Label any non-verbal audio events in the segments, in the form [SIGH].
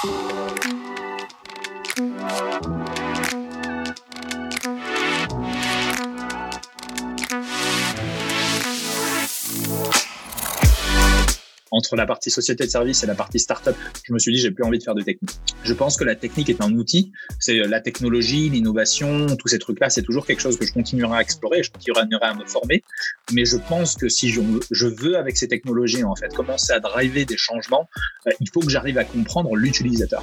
Thank you. Entre la partie société de service et la partie startup, je me suis dit j'ai plus envie de faire de technique. Je pense que la technique est un outil, c'est la technologie, l'innovation, tous ces trucs-là, c'est toujours quelque chose que je continuerai à explorer, je continuerai à me former, mais je pense que si je, veux avec ces technologies en fait commencer à driver des changements, euh, il faut que j'arrive à comprendre l'utilisateur.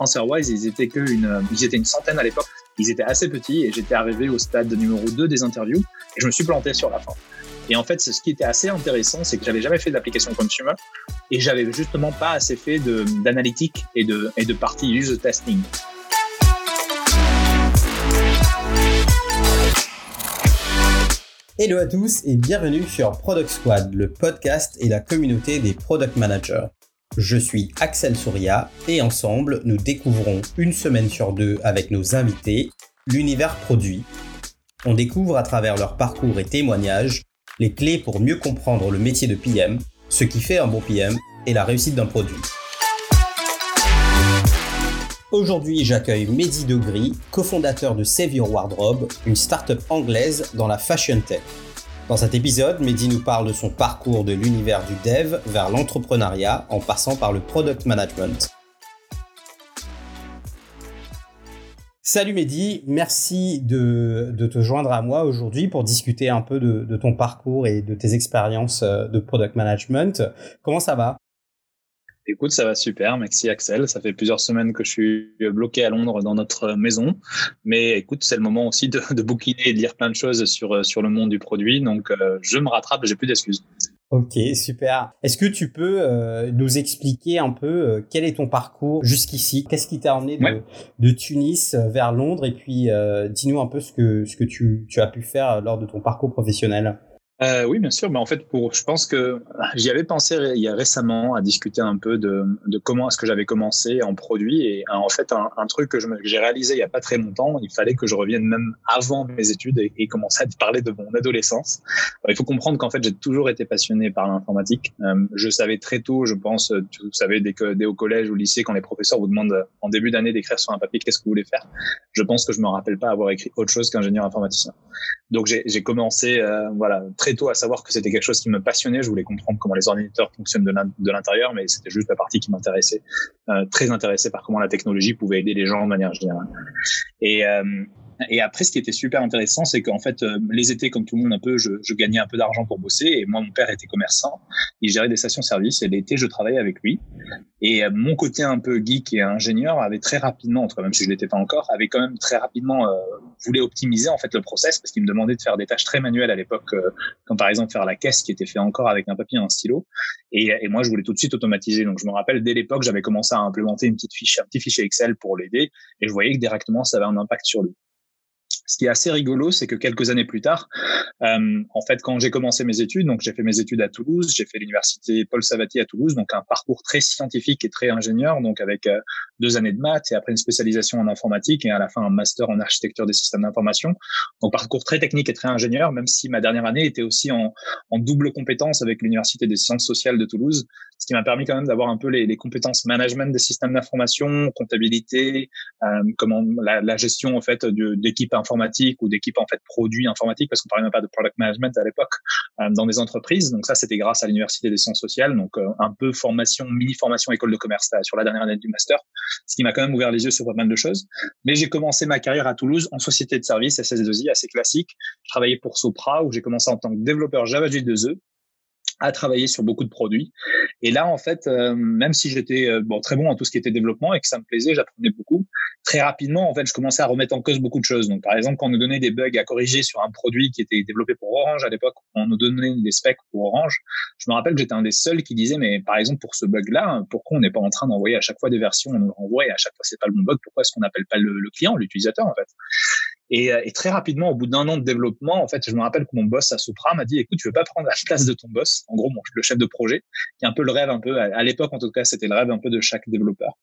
AnswerWise, ils étaient que une, ils étaient une centaine à l'époque. Ils étaient assez petits et j'étais arrivé au stade numéro 2 des interviews et je me suis planté sur la fin. Et en fait, ce qui était assez intéressant, c'est que j'avais jamais fait d'application consumer et j'avais justement pas assez fait d'analytique et de, et de partie user testing. Hello à tous et bienvenue sur Product Squad, le podcast et la communauté des product managers. Je suis Axel Souria et ensemble, nous découvrons une semaine sur deux avec nos invités l'univers produit. On découvre à travers leur parcours et témoignages les clés pour mieux comprendre le métier de PM, ce qui fait un bon PM et la réussite d'un produit. Aujourd'hui, j'accueille Mehdi Degris, cofondateur de Save Your Wardrobe, une start-up anglaise dans la fashion tech. Dans cet épisode, Mehdi nous parle de son parcours de l'univers du dev vers l'entrepreneuriat en passant par le product management. Salut Mehdi, merci de, te joindre à moi aujourd'hui pour discuter un peu de, ton parcours et de tes expériences euh, de product management. Comment ça va? Écoute, ça va super. Merci Axel. Ça fait plusieurs semaines que je suis bloqué à Londres dans notre maison. Mais écoute, c'est le moment aussi de, de bouquiner et de lire plein de choses sur, sur le monde du produit. Donc, euh, je me rattrape, j'ai plus d'excuses. Ok, super. Est-ce que tu peux euh, nous expliquer un peu euh, quel est ton parcours jusqu'ici? Qu'est-ce qui t'a emmené de, Tunis vers Londres? Et puis, euh, dis-nous un peu ce que, ce que tu, tu as pu faire lors de ton parcours professionnel. Euh, oui, bien sûr. Mais en fait, pour, je pense que j'y avais pensé il y a récemment à discuter un peu de, de comment est-ce que j'avais commencé en produit. Et en fait, un, truc que j'ai réalisé il y a pas très longtemps, il fallait que je revienne même avant mes études et, et commencer à parler de mon adolescence. il faut comprendre qu'en fait, j'ai toujours été passionné par l'informatique. Euh, je savais très tôt, je pense, vous savez, dès, que, dès au collège ou au lycée, quand les professeurs vous demandent en début d'année d'écrire sur un papier qu'est-ce que vous voulez faire, je pense que je me rappelle pas avoir écrit autre chose qu'ingénieur informaticien. Donc j'ai commencé, euh, voilà, très à savoir que c'était quelque chose qui me passionnait. Je voulais comprendre comment les ordinateurs fonctionnent de l'intérieur, mais c'était juste la partie qui m'intéressait. Euh, très intéressé par comment la technologie pouvait aider les gens de manière générale. Et, euh, et après, ce qui était super intéressant, c'est qu'en fait, euh, les étés, comme tout le monde un peu, je, je gagnais un peu d'argent pour bosser. Et moi, mon père était commerçant. Il gérait des stations-service. Et l'été, je travaillais avec lui. Et euh, mon côté un peu geek et ingénieur avait très rapidement, en tout cas, même si je l'étais pas encore, avait quand même très rapidement euh, voulu optimiser en fait le process parce qu'il me demandait de faire des tâches très manuelles à l'époque, euh, comme par exemple faire la caisse qui était fait encore avec un papier et un stylo. Et, et moi, je voulais tout de suite automatiser. Donc, je me rappelle dès l'époque, j'avais commencé à implémenter une petite fiche, un petit fichier Excel pour l'aider. Et je voyais que directement, ça avait un impact sur lui. Ce qui est assez rigolo, c'est que quelques années plus tard, euh, en fait, quand j'ai commencé mes études, donc j'ai fait mes études à Toulouse, j'ai fait l'université Paul Savatier à Toulouse, donc un parcours très scientifique et très ingénieur, donc avec euh, deux années de maths et après une spécialisation en informatique et à la fin un master en architecture des systèmes d'information. Donc parcours très technique et très ingénieur, même si ma dernière année était aussi en, double compétence avec l'université des sciences sociales de Toulouse, ce qui m'a permis quand même d'avoir un peu les, compétences management des systèmes d'information, comptabilité, euh, comment la, la, gestion en fait d'équipes informatiques ou d'équipes en fait produits informatiques parce qu'on parlait même pas de product management à l'époque euh, dans des entreprises. Donc ça c'était grâce à l'université des sciences sociales, donc euh, un peu formation, mini formation école de commerce sur la dernière année du master, ce qui m'a quand même ouvert les yeux sur pas mal de choses. Mais j'ai commencé ma carrière à Toulouse en société de service SS2I assez classique. Je travaillais pour Sopra où j'ai commencé en tant que développeur Java J2E à travailler sur beaucoup de produits. Et là, en fait, euh, même si j'étais euh, très bon en tout ce qui était développement et que ça me plaisait, j'apprenais beaucoup. Très rapidement, en fait, je commençais à remettre en cause beaucoup de choses. Donc, par exemple, quand on nous donnait des bugs à corriger sur un produit qui était développé pour Orange à l'époque, on nous donnait des specs pour Orange. Je me rappelle que j'étais un des seuls qui disait, mais par exemple, pour ce bug-là, pourquoi on n'est pas en train d'envoyer à chaque fois des versions, on nous renvoie et à chaque fois c'est pas le bon bug. Pourquoi est-ce qu'on n'appelle pas le, le client, l'utilisateur, en fait? Et, euh, et, très rapidement, au bout d'un an de développement, en fait, je me rappelle que mon boss à Sopra m'a dit, écoute, tu veux pas prendre la place de ton boss, en gros, mon, le chef de projet, qui est un peu le rêve, un peu, à, l'époque, en tout cas, c'était le rêve un peu de chaque développeur.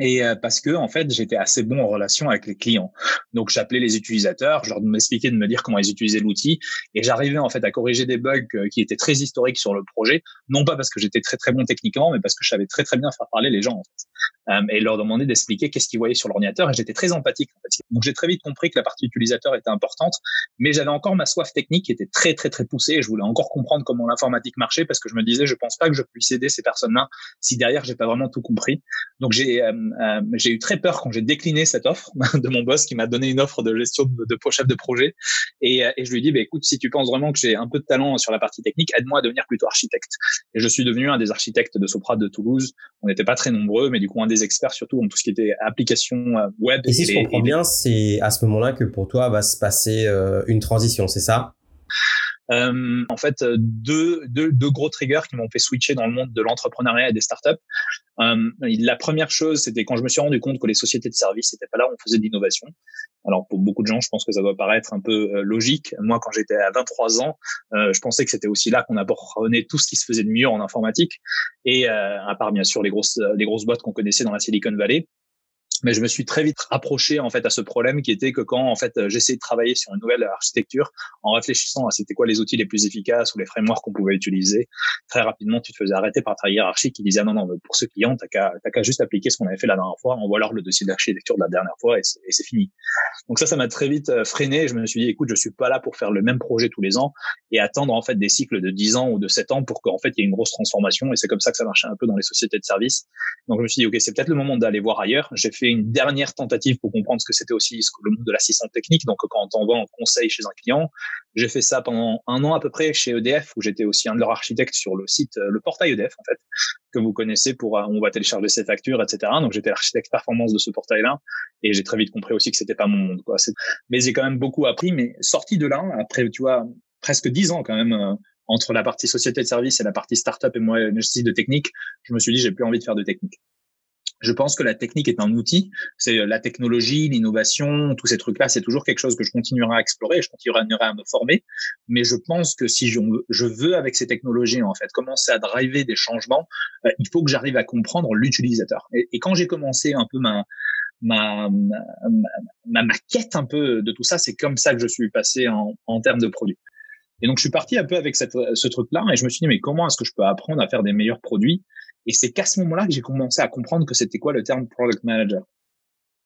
et euh, parce que en fait j'étais assez bon en relation avec les clients. Donc j'appelais les utilisateurs je leur m'expliquais de me dire comment ils utilisaient l'outil. Et j'arrivais en fait à corriger des bugs euh, qui étaient très historiques sur le projet. Non pas parce que j'étais très très bon techniquement mais parce que je savais très très bien faire parler les gens en fait et leur demander d'expliquer qu'est-ce qu'ils voyaient sur l'ordinateur et j'étais très empathique donc j'ai très vite compris que la partie utilisateur était importante mais j'avais encore ma soif technique qui était très très très poussée et je voulais encore comprendre comment l'informatique marchait parce que je me disais je pense pas que je puisse aider ces personnes-là si derrière j'ai pas vraiment tout compris donc j'ai euh, j'ai eu très peur quand j'ai décliné cette offre [LAUGHS] de mon boss qui m'a donné une offre de gestion de, de chef de projet. Et, euh, et je lui ai dit, bah, écoute, si tu penses vraiment que j'ai un peu de talent sur la partie technique, aide-moi à devenir plutôt architecte. Et je suis devenu un des architectes de Sopra de Toulouse. On n'était pas très nombreux, mais du coup, un des experts surtout en tout ce qui était application euh, web. Et si je comprends bien, c'est à ce moment-là que pour toi va se passer une transition, c'est ça? Euh, en fait, euh, deux, deux, deux, gros triggers qui m'ont fait switcher dans le monde de l'entrepreneuriat et des startups. Euh, la première chose, c'était quand je me suis rendu compte que les sociétés de services n'étaient pas là où on faisait de l'innovation. Alors pour beaucoup de gens, je pense que ça doit paraître un peu logique. Moi, quand j'étais à 23 ans, je pensais que c'était aussi là qu'on apprenait tout ce qui se faisait de mieux en informatique. Et à part bien sûr les grosses les grosses boîtes qu'on connaissait dans la Silicon Valley, mais je me suis très vite approché en fait à ce problème qui était que quand en fait j'essayais de travailler sur une nouvelle architecture en réfléchissant à c'était quoi les outils les plus efficaces ou les frameworks qu'on pouvait utiliser très rapidement tu te faisais arrêter par ta hiérarchie qui disait non non pour ce client t'as qu'à t'as qu'à juste appliquer ce qu'on avait fait la dernière fois envoie leur le dossier d'architecture de la dernière fois et c'est fini. Donc ça ça m'a très vite euh, freiné. Je me suis dit écoute je suis pas là pour faire le même projet tous les ans et attendre en fait des cycles de 10 ans ou de 7 ans pour qu'en fait il y ait une grosse transformation et c'est comme ça que ça marchait un peu dans les sociétés de services. Donc je me suis dit ok c'est peut-être le moment d'aller voir ailleurs. J'ai une dernière tentative pour comprendre ce que c'était aussi le monde de l'assistance technique. Donc, quand on va en conseil chez un client, j'ai fait ça pendant un an à peu près chez EDF, où j'étais aussi un de leurs architectes sur le site, euh, le portail EDF, en fait, que vous connaissez pour, euh, on va télécharger ses factures, etc. Donc, j'étais l'architecte performance de ce portail-là. Et j'ai très vite compris aussi que c'était pas mon monde, quoi. Mais j'ai quand même beaucoup appris, mais sorti de là, après, tu vois, presque dix ans quand même, euh, entre la partie société de service et la partie startup et moi, de technique, je me suis dit, j'ai plus envie de faire de technique. Je pense que la technique est un outil. C'est euh, la technologie, l'innovation, tous ces trucs-là, c'est toujours quelque chose que je continuerai à explorer, je continuerai à me former. Mais je pense que si je, veux, avec ces technologies, en fait, commencer à driver des changements, euh, il faut que j'arrive à comprendre l'utilisateur. Et, quand j'ai commencé un peu ma, ma, ma, ma, quête un peu de tout ça, c'est comme ça que je suis passé en, termes de produits. Et donc, je suis parti un peu avec ce truc-là et je me suis dit, mais comment est-ce que je peux apprendre à faire des meilleurs produits Et c'est qu'à ce moment-là que j'ai commencé à comprendre que c'était quoi le terme product manager.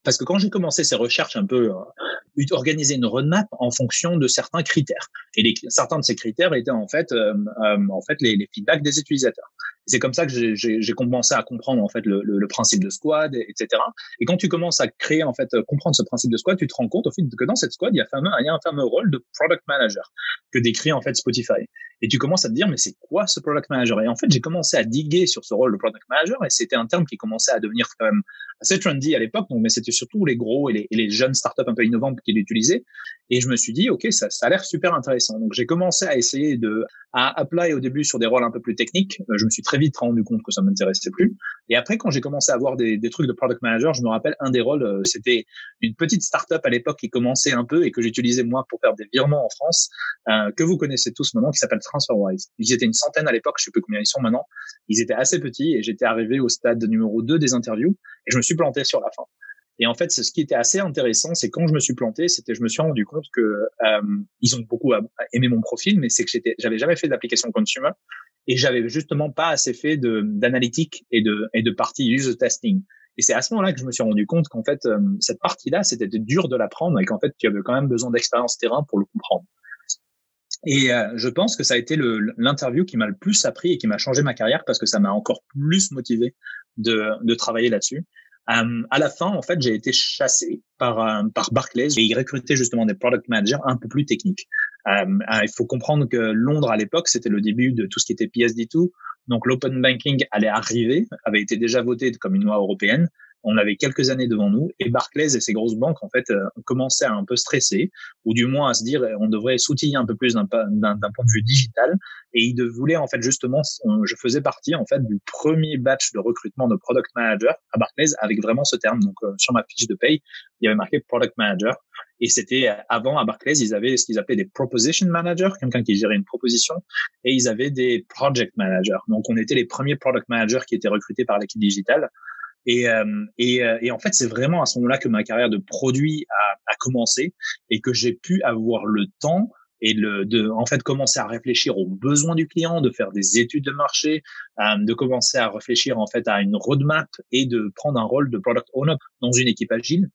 Parce que quand j'ai commencé ces recherches un peu, euh, organiser une roadmap en fonction de certains critères. Et certains de ces critères étaient en fait, euh, euh, les, feedbacks des utilisateurs c'est comme ça que j'ai commencé à comprendre en fait le, principe de squad, etc. Et quand tu commences à créer en fait comprendre ce principe de squad, tu te rends compte au fait que dans cette squad il y a, un fameux rôle de product manager que décrit en fait Spotify. Et tu commences à te dire mais c'est quoi ce product manager? Et en fait j'ai commencé à diguer sur ce rôle de product manager et c'était un terme qui commençait à devenir quand même assez trendy à l'époque. Mais c'était surtout les gros et les, et les jeunes startups un peu innovantes qui l'utilisaient. Et je me suis dit ok ça, ça a l'air super intéressant. Donc j'ai commencé à essayer de à apply au début sur des rôles un peu plus techniques. Je me suis très vite rendu compte que ça m'intéressait plus. Et après, quand j'ai commencé à avoir des, des, trucs de product manager, je me rappelle un des rôles, euh, c'était une petite startup à l'époque qui commençait un peu et que j'utilisais moi pour faire des virements en France, euh, que vous connaissez tous maintenant, qui s'appelle TransferWise. Ils étaient une centaine à l'époque, je sais plus combien ils sont maintenant. Ils étaient assez petits et j'étais arrivé au stade numéro 2 des interviews et je me suis planté sur la fin. Et en fait, ce qui était assez intéressant, c'est quand je me suis planté, c'était je me suis rendu compte que euh, ils ont beaucoup aimé mon profil, mais c'est que j'étais, j'avais jamais fait d'application consumer et j'avais justement pas assez fait de d'analytique et de et de partie user testing. Et c'est à ce moment-là que je me suis rendu compte qu'en fait euh, cette partie-là, c'était dur de l'apprendre et qu'en fait tu avais quand même besoin d'expérience terrain pour le comprendre. Et euh, je pense que ça a été l'interview qui m'a le plus appris et qui m'a changé ma carrière parce que ça m'a encore plus motivé de, de travailler là-dessus. Euh, à la fin, en fait, j'ai été chassé par euh, par Barclays et ils recrutaient justement des product managers un peu plus techniques. Euh, il faut comprendre que Londres à l'époque, c'était le début de tout ce qui était PSD2. Donc l'open banking allait arriver, avait été déjà voté comme une loi européenne on avait quelques années devant nous et Barclays et ses grosses banques en fait euh, commençaient à un peu stresser ou du moins à se dire on devrait s'outiller un peu plus d'un point de vue digital. Et ils voulaient en fait justement je faisais partie en fait du premier batch de recrutement de product manager à Barclays avec vraiment ce terme. Donc euh, sur ma fiche de paye il y avait marqué product manager. Et c'était euh, avant à Barclays ils avaient ce qu'ils appelaient des proposition managers quelqu'un qui gérait une proposition et ils avaient des project managers. Donc on était les premiers product managers qui étaient recrutés par l'équipe digitale Et, euh, euh, et en fait, c'est vraiment à ce moment-là que ma carrière de produit a, a commencé et que j'ai pu avoir le temps et le, de en fait commencer à réfléchir aux besoins du client, de faire des études de marché, euh, de commencer à réfléchir en fait à une roadmap et de prendre un rôle de product owner dans une équipe agile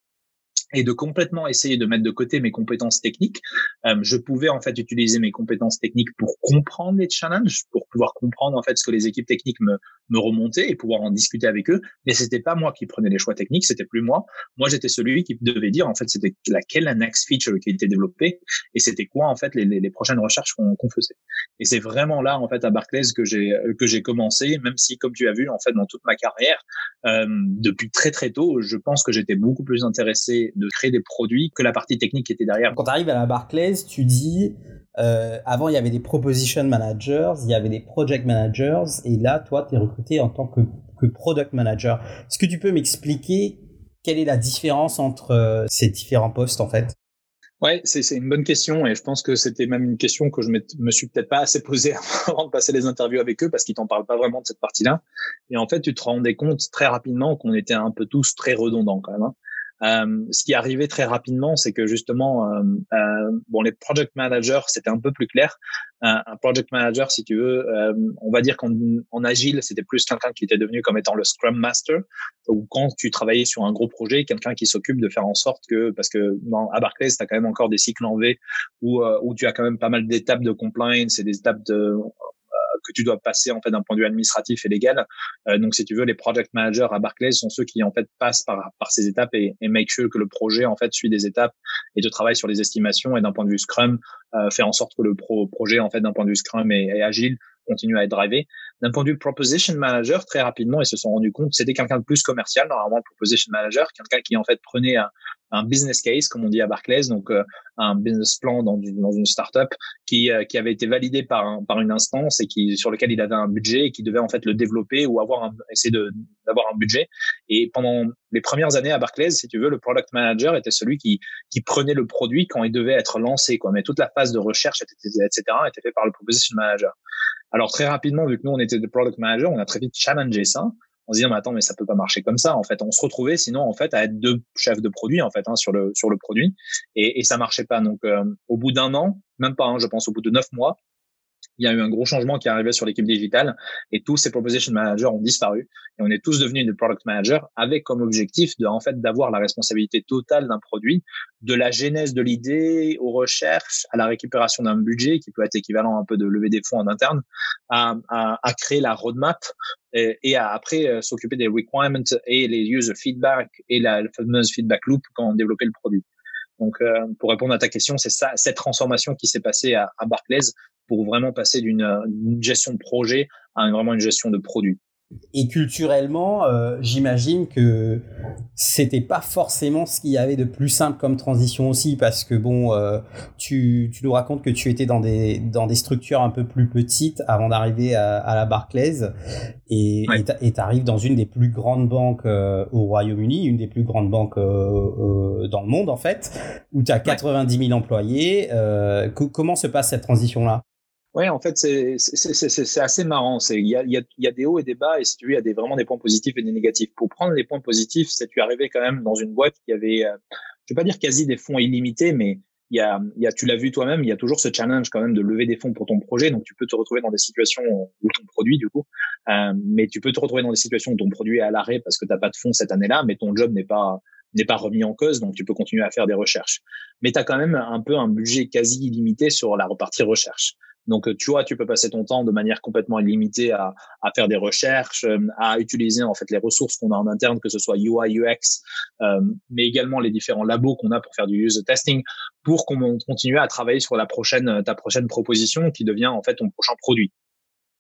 et de complètement essayer de mettre de côté mes compétences techniques. Euh, je pouvais en fait utiliser mes compétences techniques pour comprendre les challenges, pour pouvoir comprendre en fait ce que les équipes techniques me, me remontaient et pouvoir en discuter avec eux. Mais c'était pas moi qui prenais les choix techniques, c'était plus moi. Moi, j'étais celui qui devait dire en fait c'était laquelle la next feature qui était développée et c'était quoi en fait les, les, prochaines recherches qu'on faisait. Et c'est vraiment là en fait à Barclays que j'ai que j'ai commencé, même si comme tu as vu en fait dans toute ma carrière euh, depuis très très tôt, je pense que j'étais beaucoup plus intéressé créer des produits que la partie technique qui était derrière. Quand tu arrives à la Barclays, tu dis euh, avant il y avait des proposition managers, il y avait des project managers, et là toi tu es recruté en tant que, que product manager. Est-ce que tu peux m'expliquer quelle est la différence entre euh, ces différents postes en fait? Ouais, c'est une bonne question et je pense que c'était même une question que je me, me suis peut-être pas assez posée [LAUGHS] avant de passer les interviews avec eux parce qu'ils t'en parlent pas vraiment de cette partie-là. Et en fait, tu te rendais compte très rapidement qu'on était un peu tous très redondants quand même. Hein. Euh, ce qui arrivait très rapidement, c'est que justement, euh, euh, bon, les project managers, c'était un peu plus clair. un project manager, si tu veux, on va dire qu'en en agile, c'était plus quelqu'un qui était devenu comme étant le scrum master, ou quand tu travaillais sur un gros projet, quelqu'un qui s'occupe de faire en sorte que, parce que dans, à Barclays, tu as quand même encore des cycles en V où, où tu as quand même pas mal d'étapes de compliance et des étapes de que tu dois passer en fait d'un point de vue administratif et légal. Euh, donc si tu veux, les project managers à Barclays sont ceux qui en fait passent par par ces étapes et, et make sure que le projet en fait suit des étapes et de travaille sur les estimations et d'un point de vue Scrum euh, fait en sorte que le pro projet en fait d'un point de vue Scrum est, agile continue à être drivé. D'un point de vue proposition manager, très rapidement, ils se sont rendus compte c'était quelqu'un de plus commercial, normalement proposition manager, quelqu'un qui en fait prenait un, un business case, comme on dit à Barclays, donc euh, un business plan dans, dans une startup qui, euh, qui avait été validé par, par une instance et qui sur lequel il avait un budget et qui devait en fait le développer ou avoir un, essayer d'avoir un budget. Et pendant les premières années à Barclays, si tu veux, le product manager était celui qui qui prenait le produit quand il devait être lancé, quoi. Mais toute la phase de recherche, etc., etc., était fait par le proposition manager. Alors très rapidement, vu que nous on était des product managers, on a très vite challengé ça on se dit mais attends mais ça peut pas marcher comme ça en fait. On se retrouvait sinon en fait à être deux chefs de produit en fait hein, sur le sur le produit. Et, et ça marchait pas. Donc euh, au bout d'un an même pas hein, je pense au bout de neuf mois il y a eu un gros changement qui est arrivé sur l'équipe digitale et tous ces proposition managers ont disparu et on est tous devenus des product managers avec comme objectif de en fait d'avoir la responsabilité totale d'un produit de la genèse de l'idée aux recherches à la récupération d'un budget qui peut être équivalent un peu de lever des fonds en interne à, à, à créer la roadmap et, à après euh, s'occuper des requirements et les user feedback et la, fameuse feedback loop quand on développait le produit. Donc, euh, pour répondre à ta question, c'est ça, cette transformation qui s'est passée à, à Barclays pour vraiment passer d'une gestion de projet à vraiment une gestion de produit. Et culturellement, euh, j'imagine que c'était pas forcément ce qu'il y avait de plus simple comme transition aussi, parce que bon, euh, tu, tu nous racontes que tu étais dans des dans des structures un peu plus petites avant d'arriver à, à, la Barclays, et ouais. et t'arrives dans une des plus grandes banques euh, au Royaume-Uni, une des plus grandes banques euh, euh, dans le monde en fait, où tu as 90 000 employés. comment se passe cette transition là Ouais, en fait, c'est assez marrant. Il y a, y, a, y a des hauts et des bas, et si tu veux, il y a des, vraiment des points positifs et des négatifs. Pour prendre les points positifs, c'est tu arrivé quand même dans une boîte qui avait, euh, je vais pas dire quasi des fonds illimités, mais il y a, y a tu l'as vu toi-même, il y a toujours ce challenge quand même de lever des fonds pour ton projet. Donc, tu peux te retrouver dans des situations où ton produit, du coup, euh, mais tu peux te retrouver dans des situations où ton produit est à l'arrêt parce que tu n'as pas de fonds cette année-là, mais ton job n'est pas n'est pas remis en cause, donc tu peux continuer à faire des recherches. Mais tu as quand même un peu un budget quasi illimité sur la repartie recherche. Donc, tu vois, tu peux passer ton temps de manière complètement illimitée à, à faire des recherches, euh, à utiliser en fait les ressources qu'on a en interne, que ce soit UI, UX, euh, mais également les différents labos qu'on a pour faire du user testing, pour qu'on continue à travailler sur la prochaine, ta prochaine proposition qui devient en fait ton prochain produit.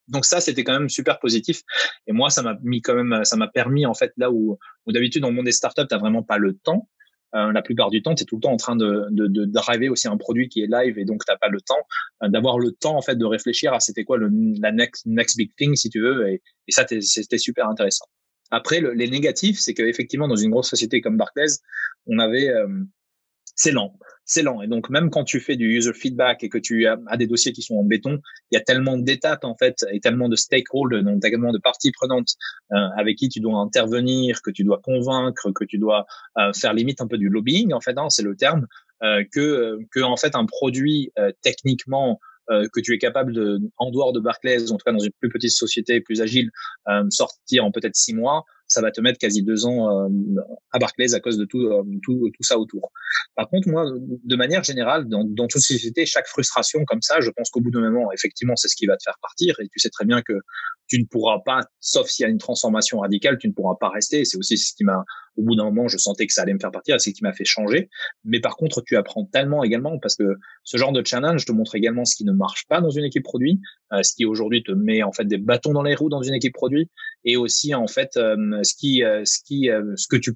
Donc ça, c'était quand même super positif. Et moi, ça m'a mis quand même, ça m'a permis en fait là où, où d'habitude dans le monde des startups, t'as vraiment pas le temps. Euh, la plupart du temps, tu es tout le temps en train de, de, de driver aussi un produit qui est live et donc t'as pas le temps euh, d'avoir le temps en fait de réfléchir à c'était quoi le, la next, next big thing si tu veux et, et ça c'était super intéressant. Après, le, les négatifs, c'est qu'effectivement dans une grosse société comme Barclays, on avait euh, c'est lent c'est lent. Et donc, même quand tu fais du user feedback et que tu as, des dossiers qui sont en béton, il y a tellement d'étapes, en fait, et tellement de stakeholders, donc tellement de parties prenantes euh, avec qui tu dois intervenir, que tu dois convaincre, que tu dois euh, faire limite un peu du lobbying, en fait, hein, c'est le terme, euh, que, que, en fait, un produit techniquement que tu es capable de, en dehors de Barclays, en tout cas dans une plus petite société, plus agile, sortir en peut-être six mois, ça va te mettre quasi deux ans euh, à Barclays à cause de tout, euh, tout, tout ça autour. Par contre, moi, de manière générale, dans, toute société, chaque frustration comme ça, je pense qu'au bout d'un moment, effectivement, c'est ce qui va te faire partir. Et tu sais très bien que tu ne pourras pas, sauf s'il y a une transformation radicale, tu ne pourras pas rester. C'est aussi ce qui m'a, au bout d'un moment, je sentais que ça allait me faire partir, c'est ce qui m'a fait changer. Mais par contre, tu apprends tellement également parce que ce genre de challenge te montre également ce qui ne marche pas dans une équipe produit, euh, ce qui aujourd'hui te met en fait des bâtons dans les roues dans une équipe produit, et aussi en fait ce qui, euh, ce qui, euh, ce que tu,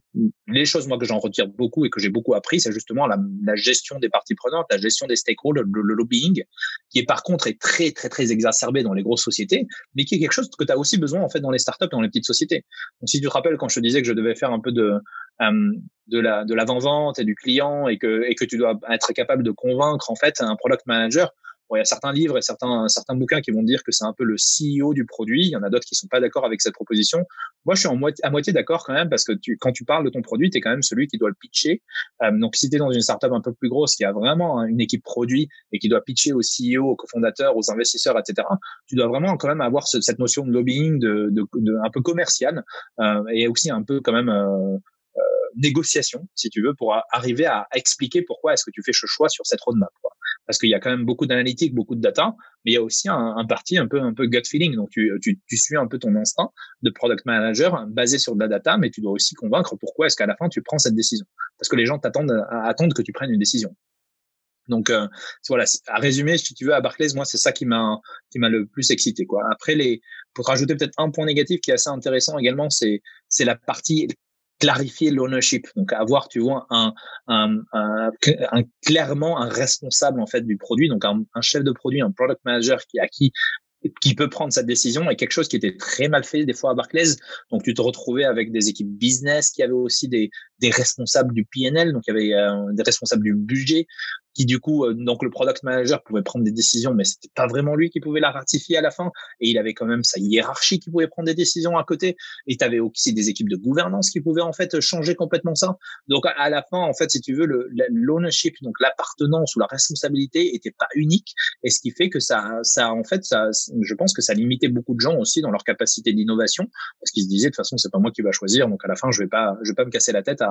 les choses moi que j'en retire beaucoup et que j'ai beaucoup appris, c'est justement la, gestion des parties prenantes, la gestion des stakeholders, le, lobbying, qui est par contre est très très très exacerbé dans les grosses sociétés, mais qui est quelque chose que tu as aussi besoin en fait dans les startups et dans les petites sociétés. Si tu te rappelles quand je te disais que je devais faire un peu de euh, de la de l'avant-vente et du client et que et que tu dois être capable de convaincre en fait un product manager il y a certains livres et certains, certains bouquins qui vont dire que c'est un peu le CEO du produit. Il y en a d'autres qui sont pas d'accord avec cette proposition. Moi, je suis en moitié, à moitié d'accord quand même parce que tu, quand tu parles de ton produit, tu es quand même celui qui doit le pitcher. Euh, donc, si tu es dans une startup un peu plus grosse qui a vraiment une équipe produit et qui doit pitcher au CEO, aux cofondateurs, aux investisseurs, etc., tu dois vraiment quand même avoir cette notion de lobbying de, de, de un peu commercial euh, et aussi un peu quand même euh, euh négociation, si tu veux, pour arriver à expliquer pourquoi est-ce que tu fais ce choix sur cette roadmap. Quoi parce qu'il y a quand même beaucoup d'analytiques, beaucoup de data, mais il y a aussi un, un parti un peu un peu gut feeling. Donc tu, tu, tu suis un peu ton instinct de product manager basé sur de la data, mais tu dois aussi convaincre pourquoi est-ce qu'à la fin tu prends cette décision, parce que les gens t'attendent attendent que tu prennes une décision. Donc euh, voilà, à résumer, si tu veux, à Barclays, moi c'est ça qui m'a qui m'a le plus excité quoi. Après les, pour rajouter peut-être un point négatif qui est assez intéressant également, c'est c'est la partie clarifier l'ownership, donc avoir, tu vois, un, clairement un responsable en fait du produit, donc un, un, chef de produit, un product manager qui à qui qui peut prendre cette décision et quelque chose qui était très mal fait des fois à Barclays. Donc tu te retrouvais avec des équipes business qui avaient aussi des, des responsables du PNL, donc il y avait euh, des responsables du budget, qui du coup, euh, donc le product manager pouvait prendre des décisions, mais c'était pas vraiment lui qui pouvait la ratifier à la fin. Et il avait quand même sa hiérarchie qui pouvait prendre des décisions à côté. Et tu avais aussi des équipes de gouvernance qui pouvaient en fait changer complètement ça. Donc à la fin, en fait, si tu veux, l'ownership, donc l'appartenance ou la responsabilité était pas unique. Et ce qui fait que ça, ça en fait, ça, je pense que ça limitait beaucoup de gens aussi dans leur capacité d'innovation, parce qu'ils se disaient de toute façon, c'est pas moi qui va choisir. Donc à la fin, je vais pas, je vais pas me casser la tête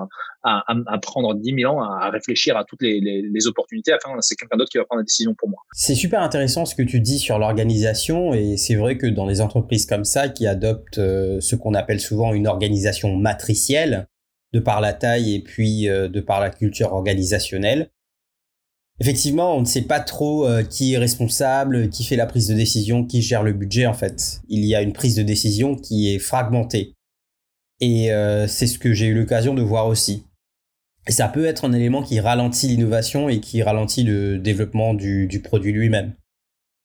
à, prendre 10 000 ans à réfléchir à toutes les opportunités c'est quelqu'un d'autre qui va prendre la décision pour moi. C'est super intéressant ce que tu dis sur l'organisation et c'est vrai que dans les entreprises comme ça qui adoptent euh, ce qu'on appelle souvent une organisation matricielle, de par la taille et puis euh, de par la culture organisationnelle, Effectivement, on ne sait pas trop euh, qui est responsable, qui fait la prise de décision, qui gère le budget en fait. Il y a une prise de décision qui est fragmentée. Et c'est ce que j'ai eu l'occasion de voir aussi. Et ça peut être un élément qui ralentit l'innovation et qui ralentit le développement du, du produit lui-même.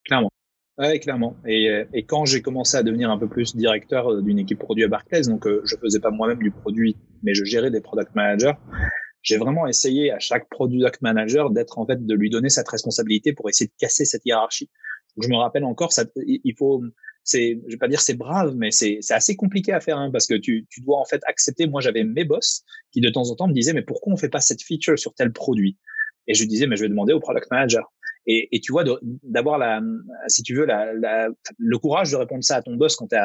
Clairement. Ouais, clairement. Et, euh, et quand j'ai commencé à devenir un peu plus directeur euh, d'une équipe produit à Barclays, donc euh, je faisais pas moi-même du produit, mais je gérais des product managers, j'ai vraiment essayé à chaque product manager d'être en fait de lui donner cette responsabilité pour essayer de casser cette hiérarchie. Je me rappelle encore, ça, il faut c'est, je vais pas dire c'est brave, mais c'est, c'est assez compliqué à faire hein, parce que tu, tu dois en fait accepter. Moi, j'avais mes boss qui de temps en temps me disaient mais pourquoi on fait pas cette feature sur tel produit? Et je disais mais je vais demander au product manager. Et, et tu vois d'avoir la, si tu veux, la, la, le courage de répondre ça à ton boss quand tu es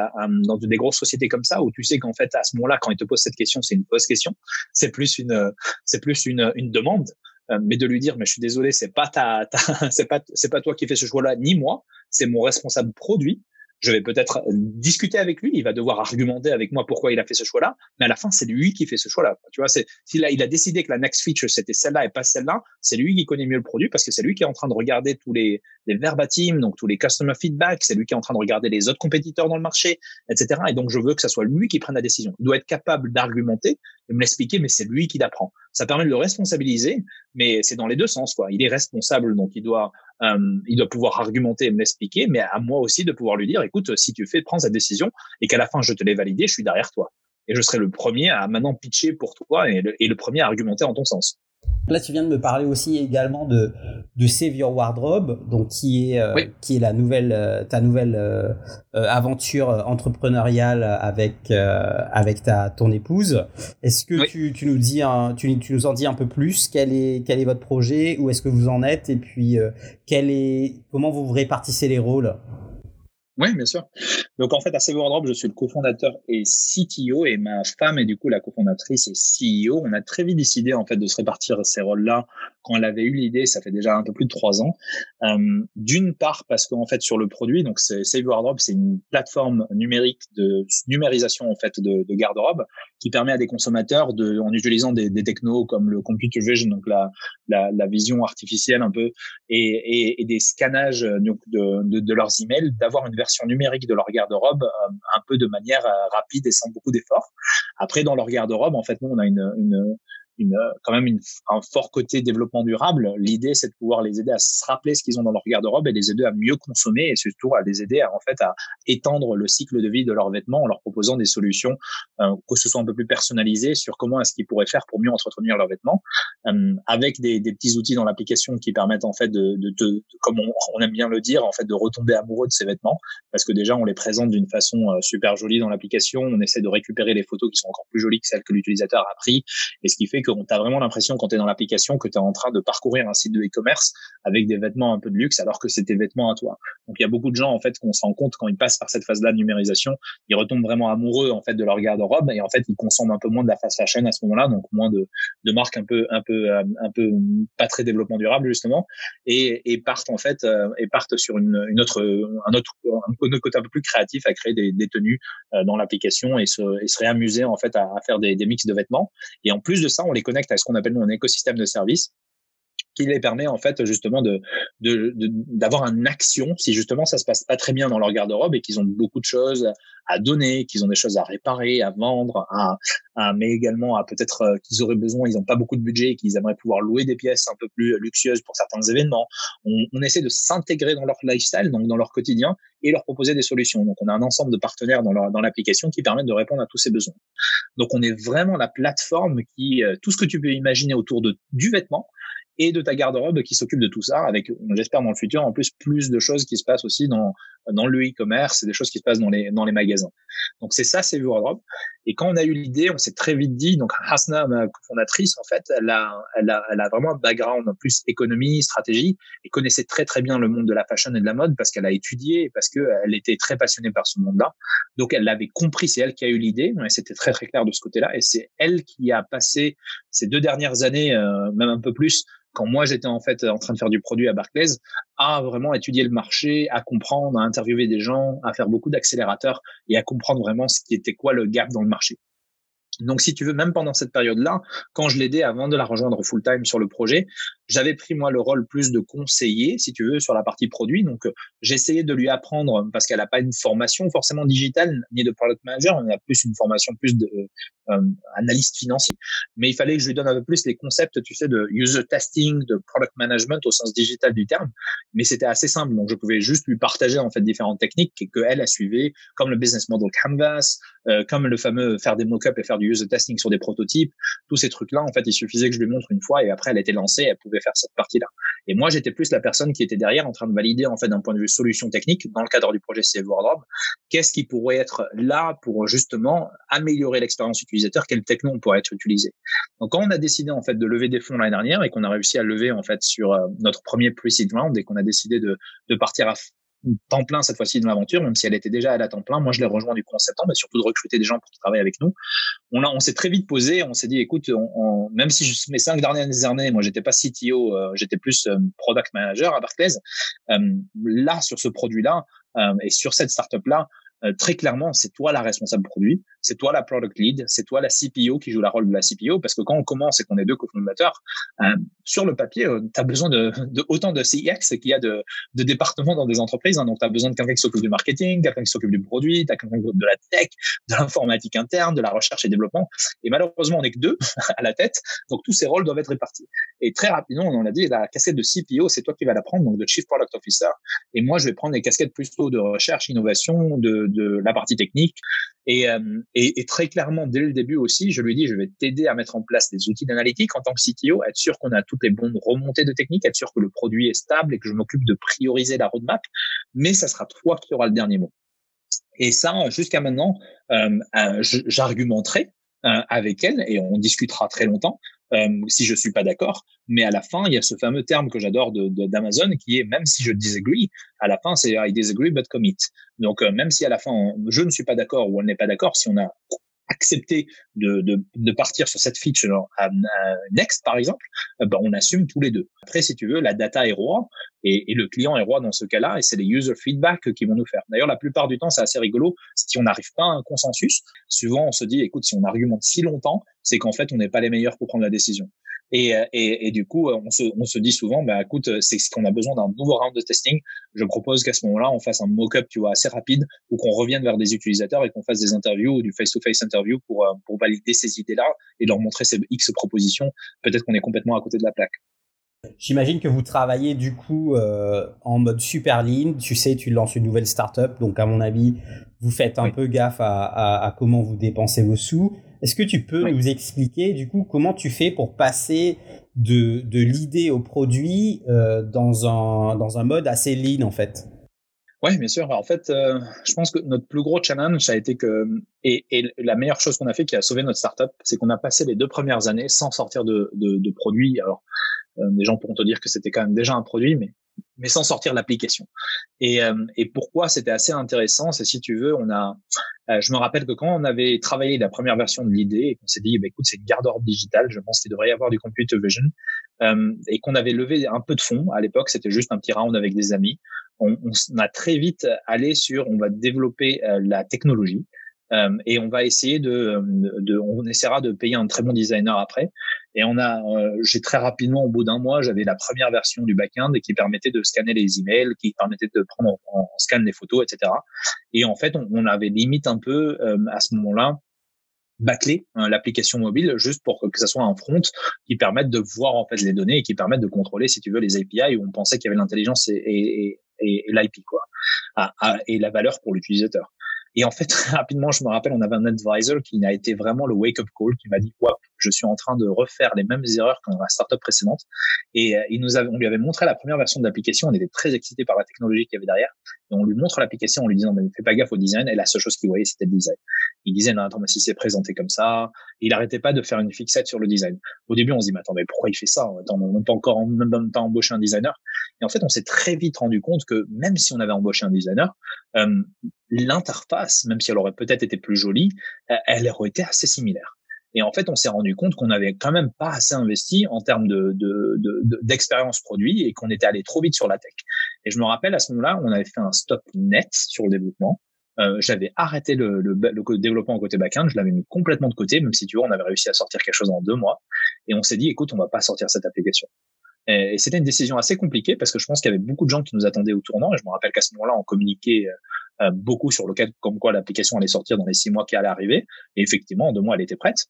dans des grosses sociétés comme ça où tu sais qu'en fait à ce moment-là quand il te pose cette question c'est une fausse question, c'est plus une, c'est plus une, une demande mais de lui dire mais je suis désolé c'est pas ta, ta [LAUGHS] c'est pas c'est pas toi qui fais ce choix là ni moi c'est mon responsable produit je vais peut-être discuter avec lui, il va devoir argumenter avec moi pourquoi il a fait ce choix-là, mais à la fin, c'est lui qui fait ce choix-là. Tu vois, c'est s'il a, il a décidé que la next feature c'était celle-là et pas celle-là, c'est lui qui connaît mieux le produit parce que c'est lui qui est en train de regarder tous les, les verbatim, donc tous les customer feedback, c'est lui qui est en train de regarder les autres compétiteurs dans le marché, etc. Et donc, je veux que ça soit lui qui prenne la décision. Il doit être capable d'argumenter, de me l'expliquer, mais c'est lui qui l'apprend. Ça permet de le responsabiliser, mais c'est dans les deux sens, quoi. Il est responsable, donc il doit euh, il doit pouvoir argumenter et me l'expliquer, mais à moi aussi de pouvoir lui dire, écoute, si tu fais, prends cette décision et qu'à la fin je te l'ai validé, je suis derrière toi. Et je serai le premier à maintenant pitcher pour toi et le, et le premier à argumenter en ton sens. Là, tu viens de me parler aussi également de, de Save Your Wardrobe, donc qui est, euh, qui est la nouvelle, euh, ta nouvelle euh, aventure entrepreneuriale avec, avec ta, ton épouse. Est-ce que tu, tu, nous dis tu, tu, nous en dis un peu plus? Quel est, quel est votre projet? Où est-ce que vous en êtes? Et puis, quel est, comment vous répartissez les rôles? Oui, bien sûr. Donc en fait, à Save Wardrobe, je suis le cofondateur et CTO et ma femme est du coup la cofondatrice et CEO. On a très vite décidé en fait de se répartir ces rôles-là quand elle avait eu l'idée. Ça fait déjà un peu plus de trois ans. Euh, D'une part parce qu'en fait sur le produit, donc Save Wardrobe, c'est une plateforme numérique de numérisation en fait de, de garde-robe qui permet à des consommateurs de, en utilisant des, des technos comme le computer vision, donc la, vision artificielle un peu, et, des scannages donc de, leurs emails, d'avoir une version numérique de leur garde-robe euh, un peu de manière euh, rapide et sans beaucoup d'efforts. Après, dans leur garde-robe, en fait, nous, on a une, une, quand même une, un fort côté développement durable. L'idée, c'est de pouvoir les aider à se rappeler ce qu'ils ont dans leur garde-robe et les aider à mieux consommer et surtout à les aider à, en fait, à étendre le cycle de vie de leurs vêtements en leur proposant des solutions, euh, que ce soit un peu plus personnalisées sur comment est-ce qu'ils pourraient faire pour mieux entretenir leurs vêtements, euh, avec des, des, petits outils dans l'application qui permettent, en fait, de, de, de, comme on, aime bien le dire, en fait, de retomber amoureux de ces vêtements parce que déjà, on les présente d'une façon euh, super jolie dans l'application. On essaie de récupérer les photos qui sont encore plus jolies que celles que l'utilisateur a pris et ce qui fait qu'on a vraiment l'impression quand tu es dans l'application que tu es en train de parcourir un site de e-commerce avec des vêtements un peu de luxe alors que c'est tes vêtements à toi. Donc il y a beaucoup de gens en fait qu'on se rend compte quand ils passent par cette phase-là de numérisation, ils retombent vraiment amoureux en fait de leur garde-robe et en fait ils consomment un peu moins de la fast fashion à ce moment-là, donc moins de, marques un peu un peu euh, un peu pas très développement durable justement et, partent en fait euh, et partent sur une, autre un autre un côté un peu plus créatif à créer des, tenues euh, dans l'application et se, réamuser en fait à, faire des, des mix de vêtements et en plus de ça on les connecte à ce qu'on appelle nous un écosystème de services qui les permet en fait justement de d'avoir de, une action si justement ça se passe pas très bien dans leur garde-robe et qu'ils ont beaucoup de choses à donner, qu'ils ont des choses à réparer, à vendre, à, à mais également à peut-être euh, qu'ils auraient besoin, ils n'ont pas beaucoup de budget et qu'ils aimeraient pouvoir louer des pièces un peu plus luxueuses pour certains événements. On, on essaie de s'intégrer dans leur lifestyle, donc dans leur quotidien, et leur proposer des solutions. Donc on a un ensemble de partenaires dans, leur, dans l'application qui permettent de répondre à tous ces besoins. Donc on est vraiment la plateforme qui euh, tout ce que tu peux imaginer autour de du vêtement et de ta garde-robe qui s'occupe de tout ça, avec, j'espère, dans le futur, en plus, plus de choses qui se passent aussi dans, dans le e-commerce et des choses qui se passent dans les, dans les magasins. Donc, c'est ça, c'est Wardrobe. Et quand on a eu l'idée, on s'est très vite dit, donc Hasna, ma cofondatrice, en fait, elle a, elle a, elle a vraiment un background en plus économie, stratégie, et connaissait très très bien le monde de la fashion et de la mode parce qu'elle a étudié, parce qu'elle était très passionnée par ce monde-là. Donc elle l'avait compris, c'est elle qui a eu l'idée, et c'était très très clair de ce côté-là, et c'est elle qui a passé ces deux dernières années, euh, même un peu plus, quand moi j'étais en fait en train de faire du produit à Barclays, à vraiment étudier le marché, à comprendre, à interviewer des gens, à faire beaucoup d'accélérateurs et à comprendre vraiment ce qui était quoi le gap dans le marché. Donc, si tu veux, même pendant cette période-là, quand je l'aidais avant de la rejoindre full-time sur le projet, j'avais pris moi le rôle plus de conseiller, si tu veux, sur la partie produit. Donc, j'essayais de lui apprendre parce qu'elle n'a pas une formation forcément digitale ni de product manager, on a plus une formation plus de euh, analyste financier. Mais il fallait que je lui donne un peu plus les concepts, tu sais, de user testing, de product management au sens digital du terme. Mais c'était assez simple, donc je pouvais juste lui partager en fait différentes techniques que elle a suivies, comme le business model canvas, euh, comme le fameux faire des mock-ups et faire du user testing sur des prototypes. Tous ces trucs-là, en fait, il suffisait que je lui montre une fois et après elle était lancée, elle pouvait faire cette partie-là. Et moi, j'étais plus la personne qui était derrière en train de valider en fait d'un point de vue solution technique dans le cadre du projet Save Wardrobe, qu'est-ce qui pourrait être là pour justement améliorer l'expérience utilisateur, quel techno on pourrait être utilisé. Donc quand on a décidé en fait de lever des fonds l'année dernière et qu'on a réussi à lever en fait sur euh, notre premier pre-seed round et qu'on a décidé de, de partir à temps plein cette fois-ci dans l'aventure, même si elle était déjà à la temps plein. Moi, je l'ai rejoint du concept mais surtout de recruter des gens pour travailler avec nous. On, a, on s'est très vite posé, on s'est dit, écoute, on, même si je, mes cinq dernières années, moi, j'étais pas CTO, euh, j'étais plus euh, product manager à Barclays. Euh, là, sur ce produit-là et sur cette startup-là, euh, très clairement, c'est toi la responsable produit, c'est toi la product lead, c'est toi la CPO qui joue la rôle de la CPO, parce que quand on commence et qu'on est deux cofondateurs, euh, sur le papier, euh, tu as besoin de, de, autant de CX qu'il y a de, de départements dans des entreprises. Hein. donc, tu as besoin de quelqu'un qui s'occupe du marketing, quelqu'un qui s'occupe du produit, tu as quelqu'un de la tech, de l'informatique interne, de la recherche et développement. Et malheureusement, on n'est que deux [LAUGHS] à la tête, donc tous ces rôles doivent être répartis. Et très rapidement, on en a dit, la casquette de CPO, c'est toi qui vas la prendre, donc de Chief Product Officer. Et moi, je vais prendre les casquettes plutôt de recherche, innovation, de de la partie technique. Et, euh, et, et, très clairement, dès le début aussi, je lui dis, je vais t'aider à mettre en place des outils d'analytique en tant que CTO, être sûr qu'on a toutes les bonnes remontées de technique, être sûr que le produit est stable et que je m'occupe de prioriser la roadmap. Mais ça sera toi qui aura le dernier mot. Et ça, jusqu'à maintenant, euh, euh j'argumenterai avec elle et on discutera très longtemps euh, si je suis pas d'accord. Mais à la fin, il y a ce fameux terme que j'adore d'Amazon de, qui est même si je disagree, à la fin c'est I disagree but commit. Donc euh, même si à la fin je ne suis pas d'accord ou on n'est pas d'accord, si on a accepter de, de, de, partir sur cette feature à, Next, par exemple, ben, on assume tous les deux. Après, si tu veux, la data est roi et, et le client est roi dans ce cas-là et c'est les user feedback qui vont nous faire. D'ailleurs, la plupart du temps, c'est assez rigolo. Si on n'arrive pas à un consensus, souvent on se dit, écoute, si on argumente si longtemps, c'est qu'en fait, on n'est pas les meilleurs pour prendre la décision. Et, et, et, du coup, on se, on se dit souvent, bah, écoute, c'est qu'on a besoin d'un nouveau round de testing. Je propose qu'à ce moment-là, on fasse un mock-up, tu vois, assez rapide, ou qu'on revienne vers des utilisateurs et qu'on fasse des interviews ou du face-to-face interview pour, euh, pour valider ces idées-là et leur montrer ces X propositions. Peut-être qu'on est complètement à côté de la plaque. J'imagine que vous travaillez du coup euh, en mode super lean. Tu sais, tu lances une nouvelle startup, donc à mon avis, vous faites un peu gaffe à, à, à, comment vous dépensez vos sous. Est-ce que tu peux nous expliquer du coup comment tu fais pour passer de, de l'idée au produit euh, dans, un, dans un mode assez lean en fait? Oui, bien sûr. En fait, euh, je pense que notre plus gros challenge, ça a été que, et, et la meilleure chose qu'on a fait qui a sauvé notre startup, c'est qu'on a passé les deux premières années sans sortir de, de, de produits. Alors, euh, les gens pourront te dire que c'était quand même déjà un produit, mais mais sans sortir l'application. Et, euh, et pourquoi c'était assez intéressant, c'est si tu veux, on a, euh, je me rappelle que quand on avait travaillé la première version de l'idée et qu'on s'est dit, bah, écoute, c'est une garde-robe digitale, je pense qu'il devrait y avoir du computer vision, euh, et qu'on avait levé un peu de fonds à l'époque, c'était juste un petit round avec des amis. On, on, a très vite allé sur, on va développer euh, la technologie. Euh, et on va essayer de, de, on essaiera de payer un très bon designer après. Et on a, euh, j'ai très rapidement, au bout d'un mois, j'avais la première version du backend qui permettait de scanner les emails, qui permettait de prendre en, scan les photos, etc. Et en fait, on, on avait limite un peu euh, à ce moment-là bâcler hein, l'application mobile juste pour que, ça soit un front qui permette de voir en fait les données et qui permette de contrôler si tu veux les API où on pensait qu'il y avait l'intelligence et, et, et, l'IP quoi et la valeur pour l'utilisateur et en fait, [LAUGHS] rapidement, je me rappelle, on avait un advisor qui a été vraiment le wake-up call, qui m'a dit, ouais, je suis en train de refaire les mêmes erreurs que dans la startup précédente. Et euh, il nous avait, on lui avait montré la première version de l'application. On était très excités par la technologie qu'il y avait derrière. Et on lui montre l'application en lui disant, mais fais pas gaffe au design. Et la seule chose qu'il voyait, c'était le design. Il disait, non, attends, mais si c'est présenté comme ça, il arrêtait pas de faire une fixette sur le design. Au début, on se dit, mais attends, mais pourquoi il fait ça? On n'a pas encore, même pas embauché un designer. Et en fait, on s'est très vite rendu compte que même si on avait embauché un designer, euh, l'interface, même si elle aurait peut-être été plus jolie, euh, elle aurait été assez similaire. Et en fait, on s'est rendu compte qu'on n'avait quand même pas assez investi en termes de, d'expérience produit et qu'on était allé trop vite sur la tech. Et je me rappelle à ce moment-là, on avait fait un stop net sur le développement. Euh, j'avais arrêté le, le, le, développement côté backend, je l'avais mis complètement de côté, même si tu vois, on avait réussi à sortir quelque chose en deux mois. Et on s'est dit, écoute, on va pas sortir cette application. Et, c'était une décision assez compliquée parce que je pense qu'il y avait beaucoup de gens qui nous attendaient au tournant. Et je me rappelle qu'à ce moment-là, on communiquait euh, beaucoup sur le cas comme quoi l'application allait sortir dans les six mois qui allaient arriver. Et effectivement, en deux mois, elle était prête.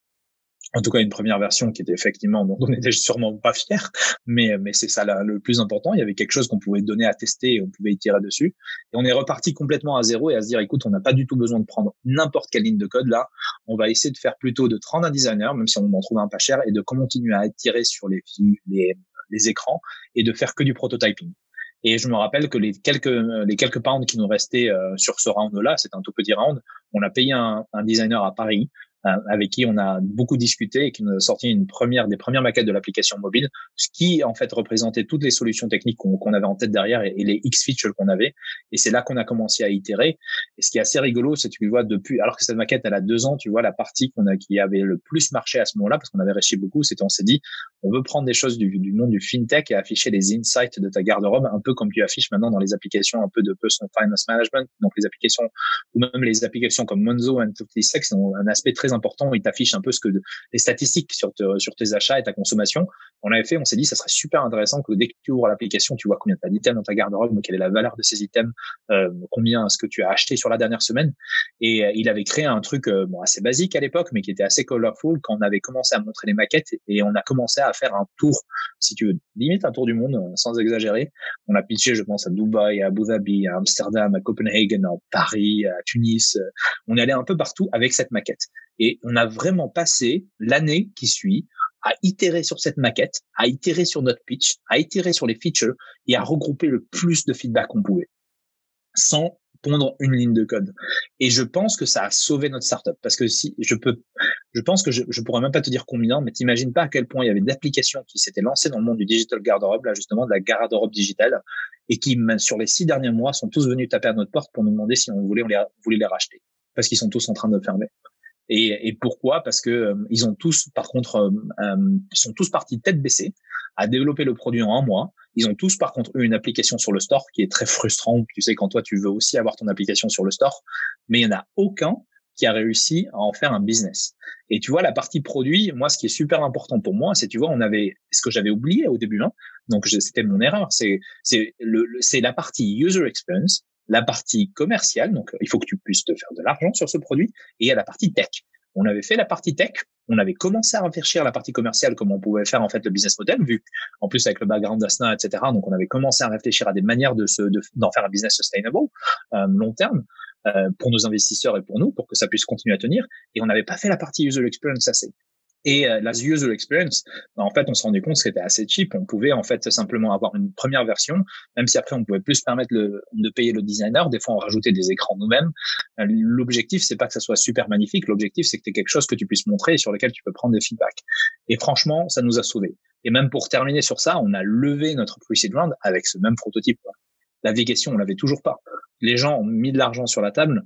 En tout cas, une première version qui était effectivement, dont on n'était sûrement pas fier, mais, mais c'est ça le plus important. Il y avait quelque chose qu'on pouvait donner à tester et on pouvait y tirer dessus. Et on est reparti complètement à zéro et à se dire, écoute, on n'a pas du tout besoin de prendre n'importe quelle ligne de code là. On va essayer de faire plutôt de prendre un designer, même si on en trouve un pas cher, et de continuer à tirer sur les, les, les écrans et de faire que du prototyping. Et je me rappelle que les quelques les quelques pounds qui nous restaient euh, sur ce round-là, c'est un tout petit round, on a payé un, un designer à Paris euh, avec qui on a beaucoup discuté et qui nous a sorti une première des premières maquettes de l'application mobile, ce qui en fait représentait toutes les solutions techniques qu'on avait en tête derrière et, les X features qu'on avait. Et c'est là qu'on a commencé à itérer. Et ce qui est assez rigolo, c'est que tu vois depuis, alors que cette maquette elle a deux ans, tu vois la partie qu'on a qui avait le plus marché à ce moment-là parce qu'on avait réussi beaucoup, c'était on s'est dit on veut prendre des choses du, du monde du fintech et afficher les insights de ta garde-robe un peu comme tu affiches maintenant dans les applications un peu de personal finance management, donc les applications ou même les applications comme Monzo et Sex ont un aspect très important. Il t'affiche un peu ce que les statistiques sur, tes achats et ta consommation. On avait fait, on s'est dit, ça serait super intéressant que dès que tu ouvres l'application, tu vois combien tu as d'items dans ta garde-robe, quelle est la valeur de ces items, euh, combien est-ce que tu as acheté sur la dernière semaine. Et euh, il avait créé un truc euh, assez basique à l'époque, mais qui était assez colorful quand on avait commencé à montrer les maquettes et on a commencé à faire un tour, si tu veux, limite un tour du monde, sans exagérer. On a pitché, je pense, à Dubaï, à Abu Dhabi, à Amsterdam, à Copenhague, à Paris, à Tunis. On est allé un peu partout avec cette maquette. Et on a vraiment passé l'année qui suit à itérer sur cette maquette, à itérer sur notre pitch, à itérer sur les features et à regrouper le plus de feedback qu'on pouvait sans pondre une ligne de code. Et je pense que ça a sauvé notre startup parce que si je peux, je pense que je, je pourrais même pas te dire combien, mais t'imagines pas à quel point il y avait d'applications qui s'étaient lancées dans le monde du digital garde-robe, là justement de la garde-robe digitale, et qui sur les six derniers mois sont tous venus taper à notre porte pour nous demander si on voulait, on les, voulait les racheter parce qu'ils sont tous en train de fermer. Et, et pourquoi? Parce que euh, ils ont tous, par contre, euh, euh, ils sont tous partis tête baissée à développer le produit en un mois. Ils ont tous, par contre, eu une application sur le store qui est très frustrant. Tu sais, quand toi, tu veux aussi avoir ton application sur le store, mais il n'y en a aucun qui a réussi à en faire un business. Et tu vois, la partie produit, moi, ce qui est super important pour moi, c'est, tu vois, on avait, ce que j'avais oublié au début, hein, donc c'était mon erreur, c'est, c'est la partie user experience, la partie commerciale, donc il faut que tu puisses te faire de l'argent sur ce produit, et a la partie tech. On avait fait la partie tech, on avait commencé à réfléchir à la partie commerciale, comment on pouvait faire en fait le business model, vu en plus avec le background d'Asna, etc. Donc on avait commencé à réfléchir à des manières de d'en faire un business sustainable euh, long terme euh, pour nos investisseurs et pour nous, pour que ça puisse continuer à tenir. Et on n'avait pas fait la partie user experience assez. Et euh, la user experience, bah, en fait, on s'est rendu compte que c'était assez cheap. On pouvait en fait simplement avoir une première version, même si après on pouvait plus permettre le, de payer le designer. Des fois, on rajoutait des écrans nous-mêmes. Euh, l'objectif, c'est pas que ça soit super magnifique. L'objectif, c'est que tu quelque chose que tu puisses montrer et sur lequel tu peux prendre des feedbacks. Et franchement, ça nous a sauvés. Et même pour terminer sur ça, on a levé notre pre-seed round avec ce même prototype. La Navigation, on l'avait toujours pas. Les gens ont mis de l'argent sur la table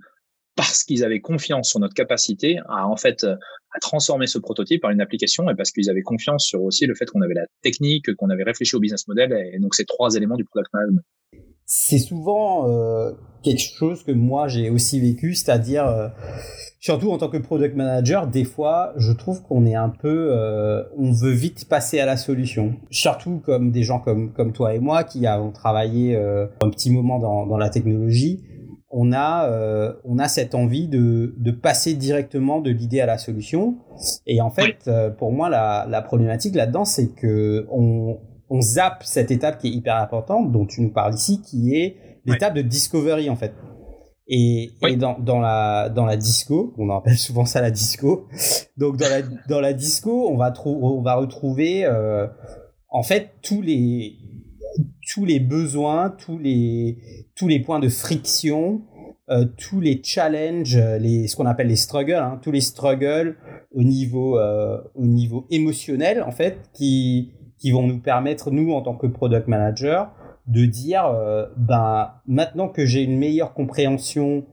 parce qu'ils avaient confiance sur notre capacité à en fait à transformer ce prototype par une application et parce qu'ils avaient confiance sur aussi le fait qu'on avait la technique, qu'on avait réfléchi au business model et donc ces trois éléments du product management. C'est souvent euh, quelque chose que moi j'ai aussi vécu, c'est-à-dire euh, surtout en tant que product manager, des fois je trouve qu'on est un peu, euh, on veut vite passer à la solution. Surtout comme des gens comme comme toi et moi qui avons travaillé un petit moment dans, dans la technologie on a, euh, on a cette envie de, de passer directement de l'idée à la solution. Et en fait, euh, pour moi, la, la problématique là-dedans, c'est que on, on zappe cette étape qui est hyper importante, dont tu nous parles ici, qui est l'étape de discovery en fait. Et, et dans, dans, la, dans la disco, on appelle souvent ça la disco. Donc dans la, dans la disco, on va, on va retrouver euh, en fait tous les, tous les besoins, tous les, tous les points de friction, euh, tous les challenges, les, ce qu'on appelle les struggles, hein, tous les struggles au niveau, euh, au niveau émotionnel, en fait, qui, qui vont nous permettre, nous, en tant que product manager, de dire, euh, ben, maintenant que j'ai une meilleure compréhension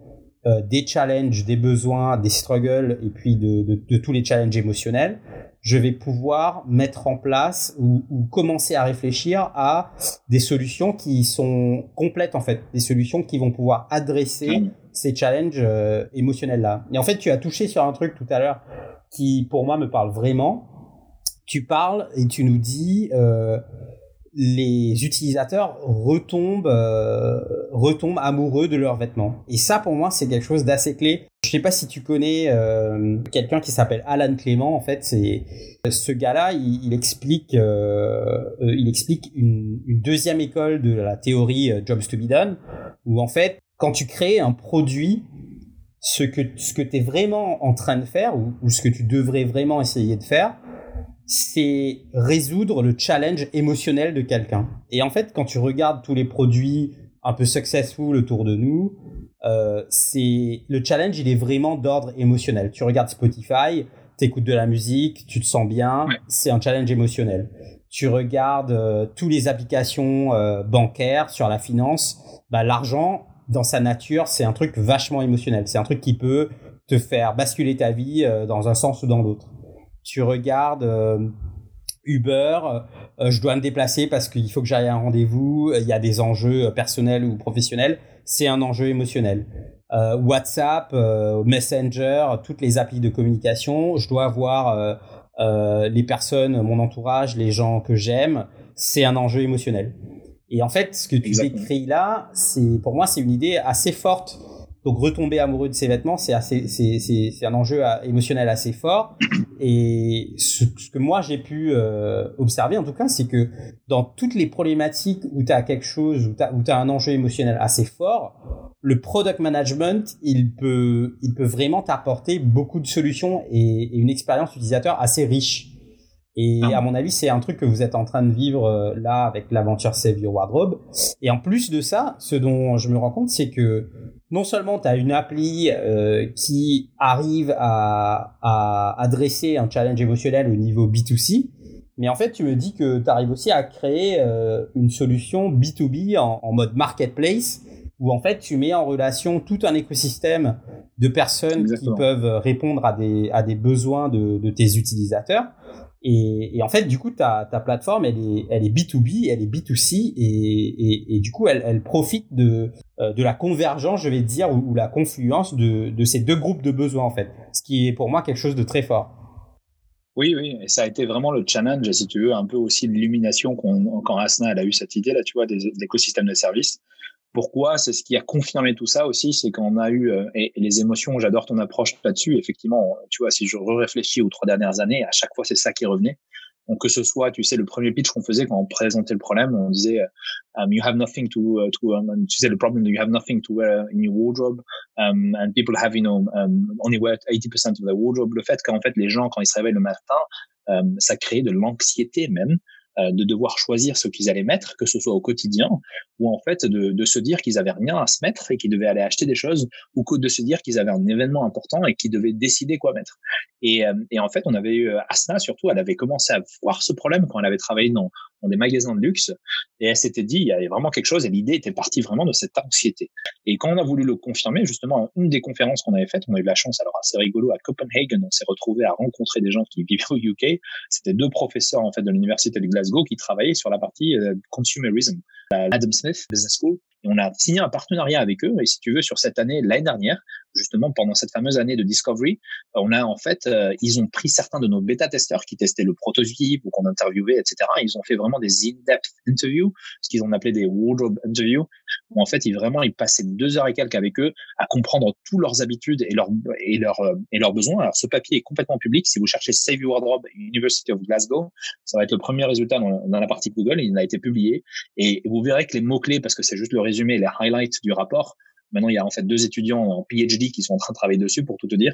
des challenges, des besoins, des struggles, et puis de, de, de tous les challenges émotionnels, je vais pouvoir mettre en place ou, commencer à réfléchir à des solutions qui sont complètes en fait, des solutions qui vont pouvoir adresser mmh. ces challenges euh, émotionnels là. Et en fait, tu as touché sur un truc tout à l'heure qui pour moi me parle vraiment. Tu parles et tu nous dis euh, les utilisateurs retombent, euh, retombent amoureux de leurs vêtements. Et ça, pour moi, c'est quelque chose d'assez clé. Je sais pas si tu connais euh, quelqu'un qui s'appelle Alan Clément. En fait, c'est ce gars-là. Il, explique, euh, il explique une, deuxième école de la théorie Jobs to be done, où en fait, quand tu crées un produit, ce que ce que tu es vraiment en train de faire ou ce que tu devrais vraiment essayer de faire, c'est résoudre le challenge émotionnel de quelqu'un. Et en fait, quand tu regardes tous les produits un peu successful autour de nous, euh, c'est le challenge, il est vraiment d'ordre émotionnel. Tu regardes Spotify, t'écoutes de la musique, tu te sens bien, c'est un challenge émotionnel. Tu regardes euh, toutes les applications euh, bancaires sur la finance, bah, l'argent, dans sa nature, c'est un truc vachement émotionnel. C'est un truc qui peut te faire basculer ta vie euh, dans un sens ou dans l'autre tu regardes euh, Uber, euh, je dois me déplacer parce qu'il faut que j'aille à un rendez-vous, il y a des enjeux personnels ou professionnels, c'est un enjeu émotionnel. Euh, WhatsApp, Messenger, toutes les applis de communication, je dois avoir euh, les personnes, mon entourage, les gens que j'aime, c'est un enjeu émotionnel. Et en fait, ce que tu décris là, c'est pour moi, c'est une idée assez forte. Donc retomber amoureux de ses vêtements, c'est assez, c'est, c'est, c'est un enjeu euh, émotionnel assez fort. Et ce, que moi j'ai pu euh, observer en tout cas, c'est que dans toutes les problématiques où tu as quelque chose, où tu as, où un enjeu émotionnel assez fort, le product management, il peut, il peut vraiment t'apporter beaucoup de solutions et, et une expérience utilisateur assez riche. Et ah. à mon avis, c'est un truc que vous êtes en train de vivre euh, là avec l'aventure Save Your Wardrobe. Et en plus de ça, ce dont je me rends compte, c'est que non seulement tu as une appli euh, qui arrive à, à adresser un challenge émotionnel au niveau B2C, mais en fait, tu me dis que tu arrives aussi à créer euh, une solution B2B en, en, mode marketplace, où en fait tu mets en relation tout un écosystème de personnes qui peuvent répondre à des, à des besoins de, de tes utilisateurs. Et, en fait, du coup, ta, ta plateforme, elle est, elle est B2B, elle est B2C, et, et, du coup, elle, elle profite de, euh, de la convergence, je vais dire, ou, la confluence de, de ces deux groupes de besoins, en fait. Ce qui est pour moi quelque chose de très fort. Oui, oui, et ça a été vraiment le challenge, si tu veux, un peu aussi l'illumination quand Asna a eu cette idée-là, tu vois, des, des écosystèmes de services. Pourquoi C'est ce qui a confirmé tout ça aussi, c'est qu'on a eu euh, et, les émotions. J'adore ton approche là-dessus. Effectivement, tu vois, si je réfléchis aux trois dernières années, à chaque fois c'est ça qui revenait. Donc que ce soit, tu sais, le premier pitch qu'on faisait quand on présentait le problème, on disait um, you have nothing to uh, to um, tu sais le problème you have nothing to wear in your wardrobe um, and people have you know um, only wear 80% of their wardrobe. Le fait qu'en fait les gens quand ils se réveillent le matin, ça crée de l'anxiété même euh, de devoir choisir ce qu'ils allaient mettre, que ce soit au quotidien, ou en fait de, de se dire qu'ils avaient rien à se mettre et qu'ils devaient aller acheter des choses, ou de se dire qu'ils avaient un événement important et qu'ils devaient décider quoi mettre. Et, euh, et en fait, on avait eu euh, Asna surtout, elle avait commencé à voir ce problème quand elle avait travaillé dans, dans des magasins de luxe, et elle s'était dit il y avait vraiment quelque chose, et l'idée était partie vraiment de cette anxiété. Et quand on a voulu le confirmer, justement, une des conférences qu'on avait faites, on a eu la chance, alors assez rigolo, à Copenhagen, on s'est retrouvé à rencontrer des gens qui [LAUGHS] vivent au UK. C'était deux professeurs en fait de l'université de Glasgow qui travaillait sur la partie euh, consumerism, Adam Smith Business School. Et on a signé un partenariat avec eux. Et si tu veux, sur cette année, l'année dernière, justement pendant cette fameuse année de discovery, euh, on a en fait, euh, ils ont pris certains de nos bêta-testeurs qui testaient le prototype ou qu'on interviewait, etc. Ils ont fait vraiment des in-depth interviews, ce qu'ils ont appelé des wardrobe interviews, où en fait, ils vraiment, ils passaient deux heures et quelques avec eux à comprendre toutes leurs habitudes et leurs et leurs euh, et leurs besoins. Alors, ce papier est complètement public. Si vous cherchez Save Your Wardrobe University of Glasgow, ça va être le premier résultat dans, dans la partie Google. Il a été publié et vous verrez que les mots clés, parce que c'est juste le résumé, les highlights du rapport, Maintenant, il y a en fait deux étudiants en PhD qui sont en train de travailler dessus, pour tout te dire,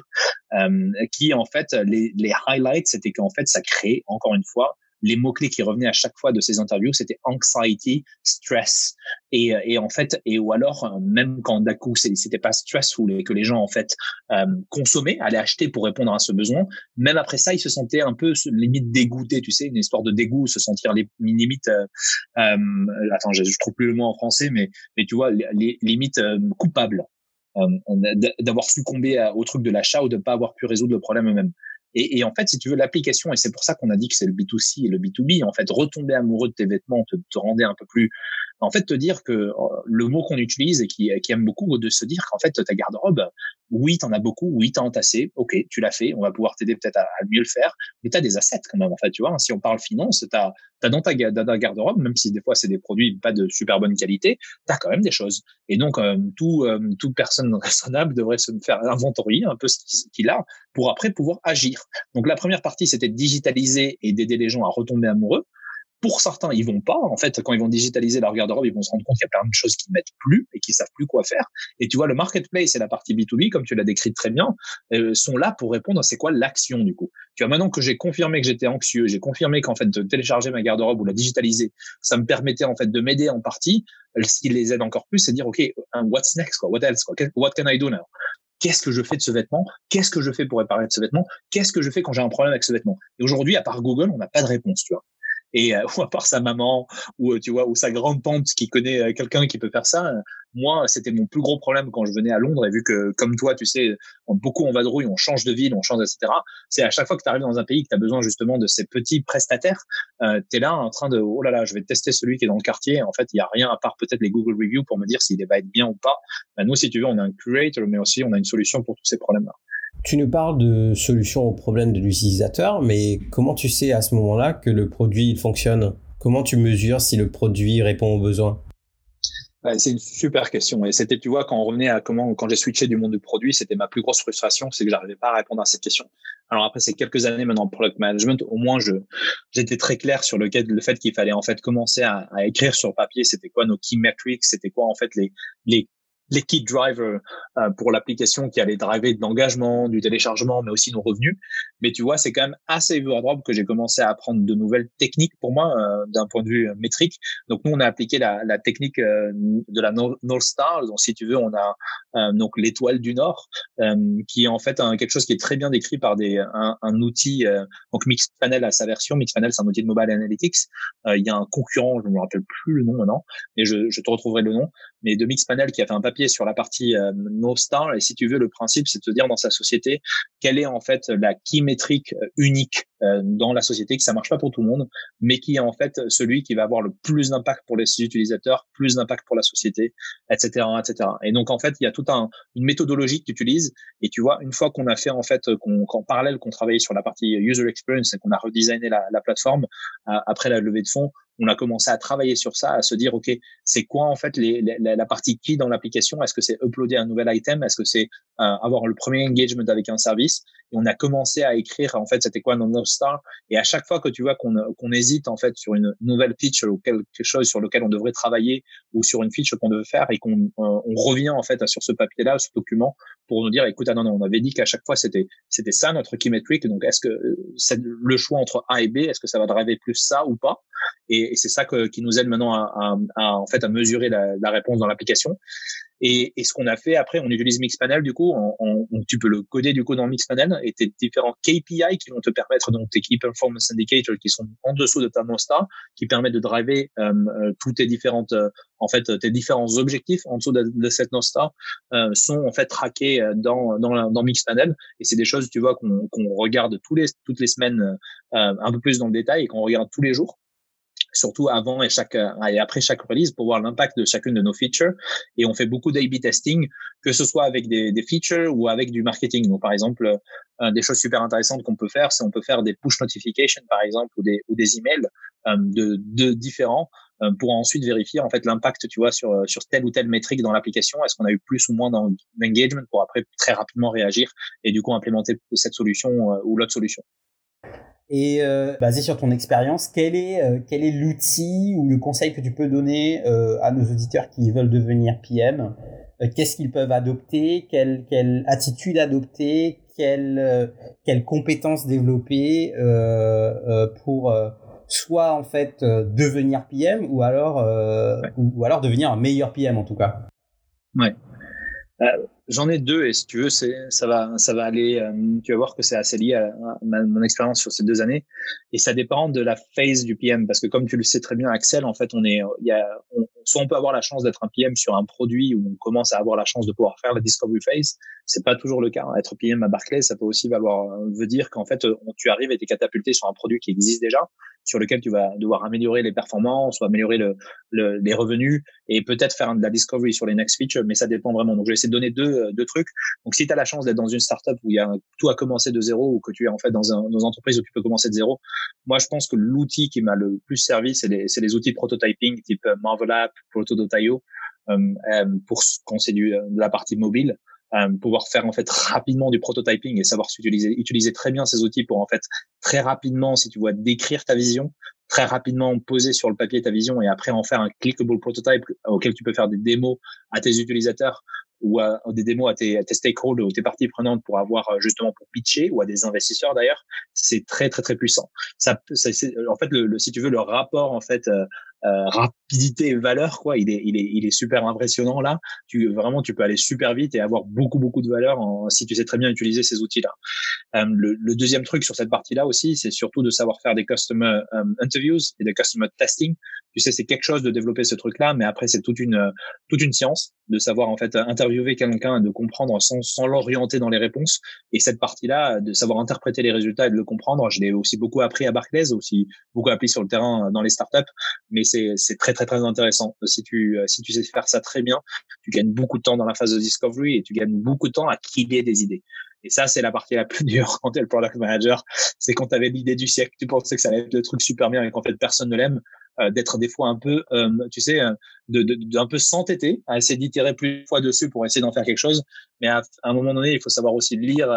euh, qui en fait les, les highlights, c'était qu'en fait ça crée encore une fois les mots-clés qui revenaient à chaque fois de ces interviews, c'était anxiety, stress. Et, euh, et en fait, et ou alors, euh, même quand d'un coup, c'était pas stressful et que les gens, en fait, euh, consommaient, allaient acheter pour répondre à ce besoin, même après ça, ils se sentaient un peu limite dégoûtés, tu sais, une histoire de dégoût, se sentir les, limite, euh, euh, attends, je, je, trouve plus le mot en français, mais, mais tu vois, les, limites coupables. d'avoir succombé au truc de l'achat ou de pas avoir pu résoudre le problème eux-mêmes. Et, en fait, si tu veux l'application, et c'est pour ça qu'on a dit que c'est le B2C et le B2B, en fait, retomber amoureux de tes vêtements te, te rendait un peu plus en fait, te dire que euh, le mot qu'on utilise et qui, qui aime beaucoup, de se dire qu'en fait, ta garde-robe, oui, t'en as beaucoup, oui, t'as entassé, ok, tu l'as fait, on va pouvoir t'aider peut-être à, mieux le faire, mais t'as des assets quand même, en fait, tu vois. Si on parle finance, t'as as dans ta, garde-robe, même si des fois c'est des produits pas de super bonne qualité, t'as quand même des choses. Et donc, euh, tout, euh, toute personne [LAUGHS] raisonnable devrait se faire inventorier un peu ce qu'il a pour après pouvoir agir. Donc, la première partie, c'était de digitaliser et d'aider les gens à retomber amoureux pour certains, ils vont pas. En fait, quand ils vont digitaliser leur garde-robe, ils vont se rendre compte qu'il y a plein de choses qu'ils mettent plus et qu'ils savent plus quoi faire. Et tu vois, le marketplace et la partie B2B, comme tu l'as décrit très bien, euh, sont là pour répondre à c'est quoi l'action du coup. Tu vois, maintenant que j'ai confirmé que j'étais anxieux, j'ai confirmé qu'en fait de télécharger ma garde-robe ou la digitaliser, ça me permettait en fait de m'aider en partie. Ce qui les aide encore plus, c'est dire ok, what's next quoi, what else quoi, what can I do now? Qu'est-ce que je fais de ce vêtement, qu'est-ce que je fais pour réparer ce vêtement, qu'est-ce que je fais quand j'ai un problème avec ce vêtement? Et aujourd'hui, à part Google, on n'a pas de réponse, tu vois et euh, [LAUGHS] ou à part sa maman ou euh, tu vois ou sa grande tante qui connaît euh, quelqu'un qui peut faire ça moi c'était mon plus gros problème quand je venais à Londres. Et vu que comme toi tu sais beaucoup on vadrouille on change de ville on change etc c'est à chaque fois que tu arrives dans un pays que tu as besoin justement de ces petits prestataires euh, tu es là en train de oh là là je vais tester celui qui est dans le quartier. En fait il y a rien à part peut-être les Google reviews pour me dire s'il va être bien ou pas. Bah, nous si tu veux on a un curator mais aussi on a une solution pour tous ces problèmes là tu nous parles de solutions aux problèmes de l'utilisateur, mais comment tu sais à ce moment-là que le produit fonctionne? Comment tu mesures si le produit répond aux besoins? C'est une super question. Et c'était, tu vois, quand on revenait à comment, quand j'ai switché du monde du produit, c'était ma plus grosse frustration, c'est que j'arrivais pas à répondre à cette question. Alors après, c'est quelques années maintenant en product management, au moins je, j'étais très clair sur le, fait qu'il fallait en fait commencer à, à écrire sur papier, c'était quoi nos key metrics, c'était quoi en fait les, les les key drivers euh, pour l'application qui allait driver de l'engagement, du téléchargement, mais aussi nos revenus. Mais tu vois, c'est quand même assez drop que j'ai commencé à apprendre de nouvelles techniques pour moi euh, d'un point de vue euh, métrique. Donc nous, on a appliqué la, technique de la North Star. Donc si tu veux, on a donc l'étoile du Nord, qui est en fait quelque chose qui est très bien décrit par des un, outil. donc Mixpanel a sa version. Mixpanel, c'est un outil de mobile analytics. il y a un concurrent, je ne me rappelle plus le nom maintenant, mais je, je te retrouverai le nom. Mais de Mixpanel qui a fait un papier sur la partie euh, Star. Et si tu veux, le principe, c'est de te dire dans sa société quelle est en fait la key métrique euh, unique? Dans la société, que ça marche pas pour tout le monde, mais qui est en fait celui qui va avoir le plus d'impact pour les utilisateurs, plus d'impact pour la société, etc., etc. Et donc en fait, il y a toute un, une méthodologie que tu utilises. Et tu vois, une fois qu'on a fait en fait, qu'en parallèle qu'on travaillait sur la partie user experience et qu'on a redesigné la, la plateforme après la levée de fonds, on a commencé à travailler sur ça, à se dire, OK, c'est quoi en fait la partie qui dans l'application? Est-ce que c'est uploader un nouvel item? Est-ce que c'est euh, avoir le premier engagement avec un service? Et on a commencé à écrire, en fait, c'était quoi nos Et à chaque fois que tu vois qu'on hésite en fait sur une nouvelle feature ou quelque chose sur lequel on devrait travailler ou sur une feature qu'on devait faire et qu'on euh, revient en fait sur ce papier-là, ce document, pour nous dire, écoute, ah non, non, on avait dit qu'à chaque fois c'était c'était ça notre key metric. Donc est-ce que euh, le choix entre A et B, est-ce que ça va driver plus ça ou pas? Et, c'est ça qui nous aide maintenant à, en fait à mesurer la réponse dans l'application. Et, et, ce qu'on a fait après, on utilise Mixpanel du coup, on, on, tu peux le coder du coup dans Mixpanel et tes différents KPI qui vont te permettre donc tes Key Performance Indicators qui sont en dessous de ta Nostar, qui permettent de driver euh, euh toutes tes différentes euh, en fait tes différents objectifs en dessous de, de cette Nostar euh, sont en fait traqués euh, dans dans, dans Mixpanel. Et c'est des choses tu vois qu'on qu'on regarde tous les toutes les semaines un peu plus dans le détail et qu'on regarde tous les jours surtout avant et chaque euh, et après chaque release pour voir l'impact de chacune de nos features. Et on fait beaucoup d'A/B testing que ce soit avec des, des, features ou avec du marketing. Donc par exemple euh, des choses super intéressantes qu'on peut faire c'est on peut faire des push notifications par exemple ou des ou des emails euh, de, de différents euh, pour ensuite vérifier en fait l'impact tu vois sur sur telle ou telle métrique dans l'application. Est-ce qu'on a eu plus ou moins d'engagement pour après très rapidement réagir et du coup implémenter cette solution ou l'autre solution? Et euh, basé sur ton expérience, quel est euh, quel est l'outil ou le conseil que tu peux donner euh, à nos auditeurs qui veulent devenir PM euh, Qu'est-ce qu'ils peuvent adopter? Quelle quelle attitude adopter? Quelle quelles compétences développer pour soit en fait devenir PM ou alors ou, ou, alors devenir un meilleur PM en tout cas? Ouais. J'en ai deux et si tu veux, ça va, ça va aller. Euh, tu vas voir que c'est assez lié à, mon expérience sur ces deux années et ça dépend de la phase du PM parce que comme tu le sais très bien, Axel, en fait, on est, il y a, soit on peut avoir la chance d'être un PM sur un produit où on commence à avoir la chance de pouvoir faire la discovery phase. C'est pas toujours le cas. Être PM à Barclays, ça peut aussi valoir, veut dire qu'en fait, tu arrives et t'es catapulté sur un produit qui existe déjà, sur lequel tu vas devoir améliorer les performances ou améliorer le, le les revenus et peut-être faire de la discovery sur les next features, mais ça dépend vraiment. Donc, je vais essayer de donner deux deux, trucs. Donc, si tu as la chance d'être dans une startup où il y a tout à commencer de zéro ou que tu es en fait dans, un, dans une entreprise où tu peux commencer de zéro, moi, je pense que l'outil qui m'a le plus servi, c'est les, les outils de prototyping type euh, Marvel App, Proto.io, euh, euh, pour quand c'est de la partie mobile. Euh, pouvoir faire en fait rapidement du prototyping et savoir utiliser utiliser très bien ces outils pour en fait très rapidement si tu vois décrire ta vision très rapidement poser sur le papier ta vision et après en faire un clickable prototype auquel tu peux faire des démos à tes utilisateurs ou à, des démos à tes, à stakeholders ou tes parties prenantes pour avoir euh, justement pour pitcher ou à des investisseurs d'ailleurs, c'est très très très puissant. Ça, ça en fait, le, si tu veux, le rapport en fait euh, euh, rapidité et valeur quoi. Il est il est il est super impressionnant là. Tu vraiment tu peux aller super vite et avoir beaucoup beaucoup de valeur en, si tu sais très bien utiliser ces outils là euh, le, le, deuxième truc sur cette partie là aussi c'est surtout de savoir faire des customer euh, interviews et des customer testing. Tu sais c'est quelque chose de développer ce truc là mais après c'est toute une toute une science de savoir en fait interviewer quelqu'un de comprendre sans sans l'orienter dans les réponses. Et cette partie là de savoir interpréter les résultats et de le comprendre je l'ai aussi beaucoup appris à Barclays aussi beaucoup appris sur le terrain dans les startups. Mais c'est très très très intéressant. Si tu si tu sais faire ça très bien, tu gagnes beaucoup de temps dans la phase de discovery et tu gagnes beaucoup de temps à killer des idées. Et ça, c'est la partie la plus [LAUGHS] dure quand tu es le product manager. C'est quand tu avais l'idée du siècle, tu pensais que ça allait être le truc super bien et qu'en fait personne ne l'aime. Euh, d'être des fois un peu, euh, tu sais, euh, de, de, d'un peu s'entêter, à essayer d'itérer plusieurs fois dessus pour essayer d'en faire quelque chose. Mais à, un moment donné, il faut savoir aussi lire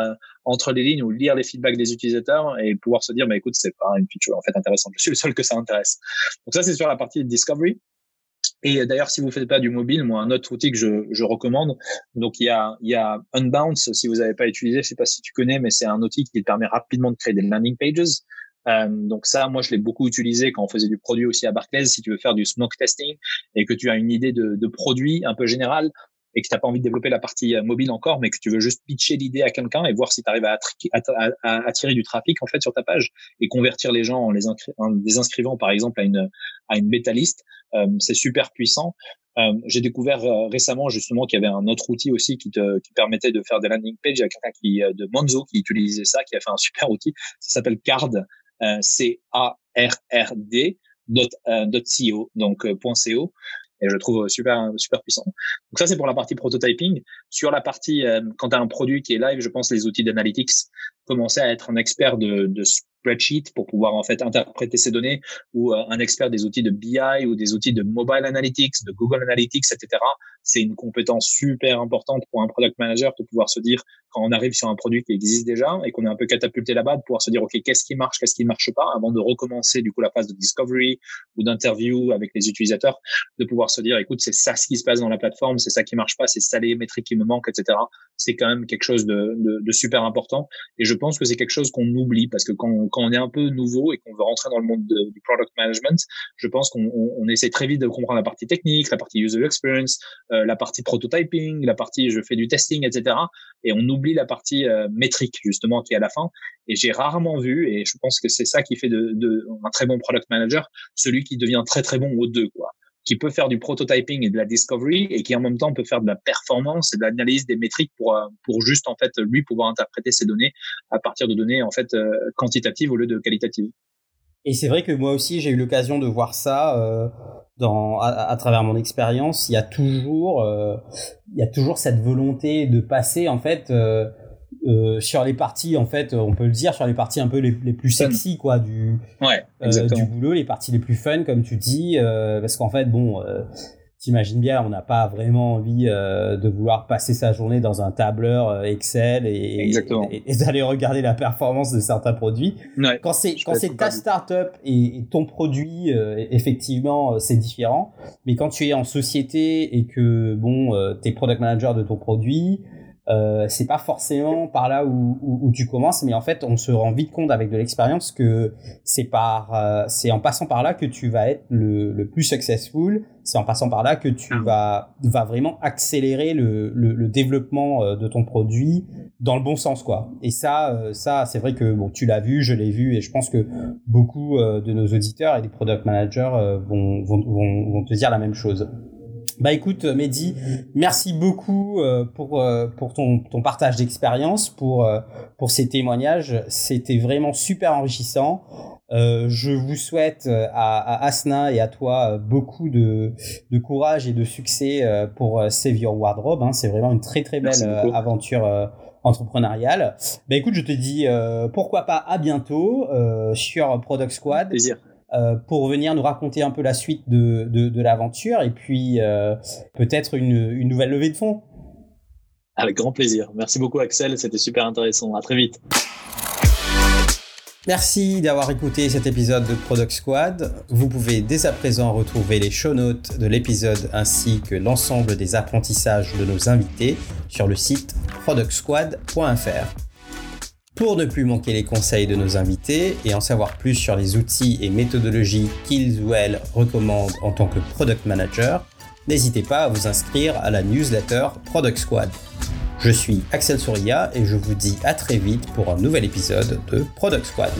entre les lignes ou lire les feedbacks des utilisateurs et pouvoir se dire, bah écoute, c'est pas une feature en fait intéressante. Je suis le seul que ça intéresse. Donc ça, c'est sur la partie discovery. Et d'ailleurs, si vous faites pas du mobile, moi, un autre outil que je, je recommande, donc il y a, il y a Unbounce, si vous n'avez pas utilisé, je sais pas si tu connais, mais c'est un outil qui permet rapidement de créer des landing pages. Euh, donc ça, moi, je l'ai beaucoup utilisé quand on faisait du produit aussi à Barclays. Si tu veux faire du smoke testing et que tu as une idée de, de produit un peu général et que tu n'as pas envie de développer la partie euh, mobile encore, mais que tu veux juste pitcher l'idée à quelqu'un et voir si tu arrives à, attirer du trafic en fait sur ta page et convertir les gens en les, inscrivant par exemple à une à une bêta liste, euh, c'est super puissant. J'ai découvert récemment justement qu'il y avait un autre outil aussi qui te qui permettait de faire des landing pages. Il y a quelqu'un qui de Monzo qui utilisait ça, qui a fait un super outil. Ça s'appelle Card, euh, C A R R D dot, .co donc et je trouve super super puissant. Donc ça c'est pour la partie prototyping. Sur la partie euh, quand tu un produit qui est live, je pense les outils d'analytics commencer à être un expert de, de spreadsheet pour pouvoir en fait interpréter ces données ou euh, un expert des outils de BI ou des outils de mobile analytics, de Google Analytics, etc. C'est une compétence super importante pour un product manager de pouvoir se dire quand on arrive sur un produit qui existe déjà et qu'on est un peu catapulté là-bas, de pouvoir se dire ok qu'est-ce qui marche, qu'est-ce qui ne marche pas, avant de recommencer du coup la phase de discovery ou d'interview avec les utilisateurs, de pouvoir se dire écoute c'est ça ce qui se passe dans la plateforme, c'est ça qui marche pas, c'est ça les métriques qui me manquent, etc. C'est quand même quelque chose de, super important et je pense que c'est quelque chose qu'on oublie parce que quand, on est un peu nouveau et qu'on veut rentrer dans le monde du product management, je pense qu'on on, essaie très vite de comprendre la partie technique, la partie user experience, euh, la partie prototyping, la partie je fais du testing, etc. Et on oublie la partie euh, métrique justement qui est à la fin. Et j'ai rarement vu, et je pense que c'est ça qui fait de, un très bon product manager, celui qui devient très très bon aux deux, quoi qui peut faire du prototyping et de la discovery et qui en même temps peut faire de la performance et de l'analyse des métriques pour euh, pour juste en fait lui pouvoir interpréter ces données à partir de données en fait euh, quantitatives au lieu de qualitatives. Et c'est vrai que moi aussi j'ai eu l'occasion de voir ça euh, dans à, travers mon expérience. Il y a toujours il y a toujours cette volonté de passer en fait euh, sur les parties en fait on peut le dire sur les parties un peu les, plus sexy quoi du ouais, euh, du boulot les parties les plus fun comme tu dis euh, parce qu'en fait bon t'imagines bien on n'a pas vraiment envie de vouloir passer sa journée dans un tableur Excel et, et, d'aller regarder la performance de certains produits. Quand c'est quand c'est ta startup et, et ton produit effectivement c'est différent. Mais quand tu es en société et que bon t'es product manager de ton produit euh, c'est pas forcément par là où, où, tu commences, mais en fait, on se rend vite compte avec de l'expérience que c'est par, euh, c'est en passant par là que tu vas être le, le plus successful. C'est en passant par là que tu ah. vas, vas vraiment accélérer le, le, le, développement euh, de ton produit dans le bon sens, quoi. Et ça, euh, ça, c'est vrai que bon, tu l'as vu, je l'ai vu, et je pense que beaucoup de nos auditeurs et des product managers vont, vont, vont, vont te dire la même chose. Bah écoute Mehdi, merci beaucoup euh, pour euh, pour ton ton partage d'expérience, pour euh, pour ces témoignages, c'était vraiment super enrichissant. je vous souhaite à, à, Asna et à toi beaucoup de, de courage et de succès pour Save Your Wardrobe. Hein. C'est vraiment une très très belle aventure entrepreneuriale. Bah écoute, je te dis pourquoi pas à bientôt sur Product Squad. Plaisir. Euh, pour venir nous raconter un peu la suite de, de, l'aventure et puis euh, peut-être une, une nouvelle levée de fonds. Avec grand plaisir. Merci beaucoup Axel, c'était super intéressant. À très vite. Merci d'avoir écouté cet épisode de Product Squad. Vous pouvez dès à présent retrouver les show notes de l'épisode ainsi que l'ensemble des apprentissages de nos invités sur le site productsquad.fr. Pour ne plus manquer les conseils de nos invités et en savoir plus sur les outils et méthodologies qu'ils ou elles recommandent en tant que product manager, n'hésitez pas à vous inscrire à la newsletter Product Squad. Je suis Axel Souria et je vous dis à très vite pour un nouvel épisode de Product Squad.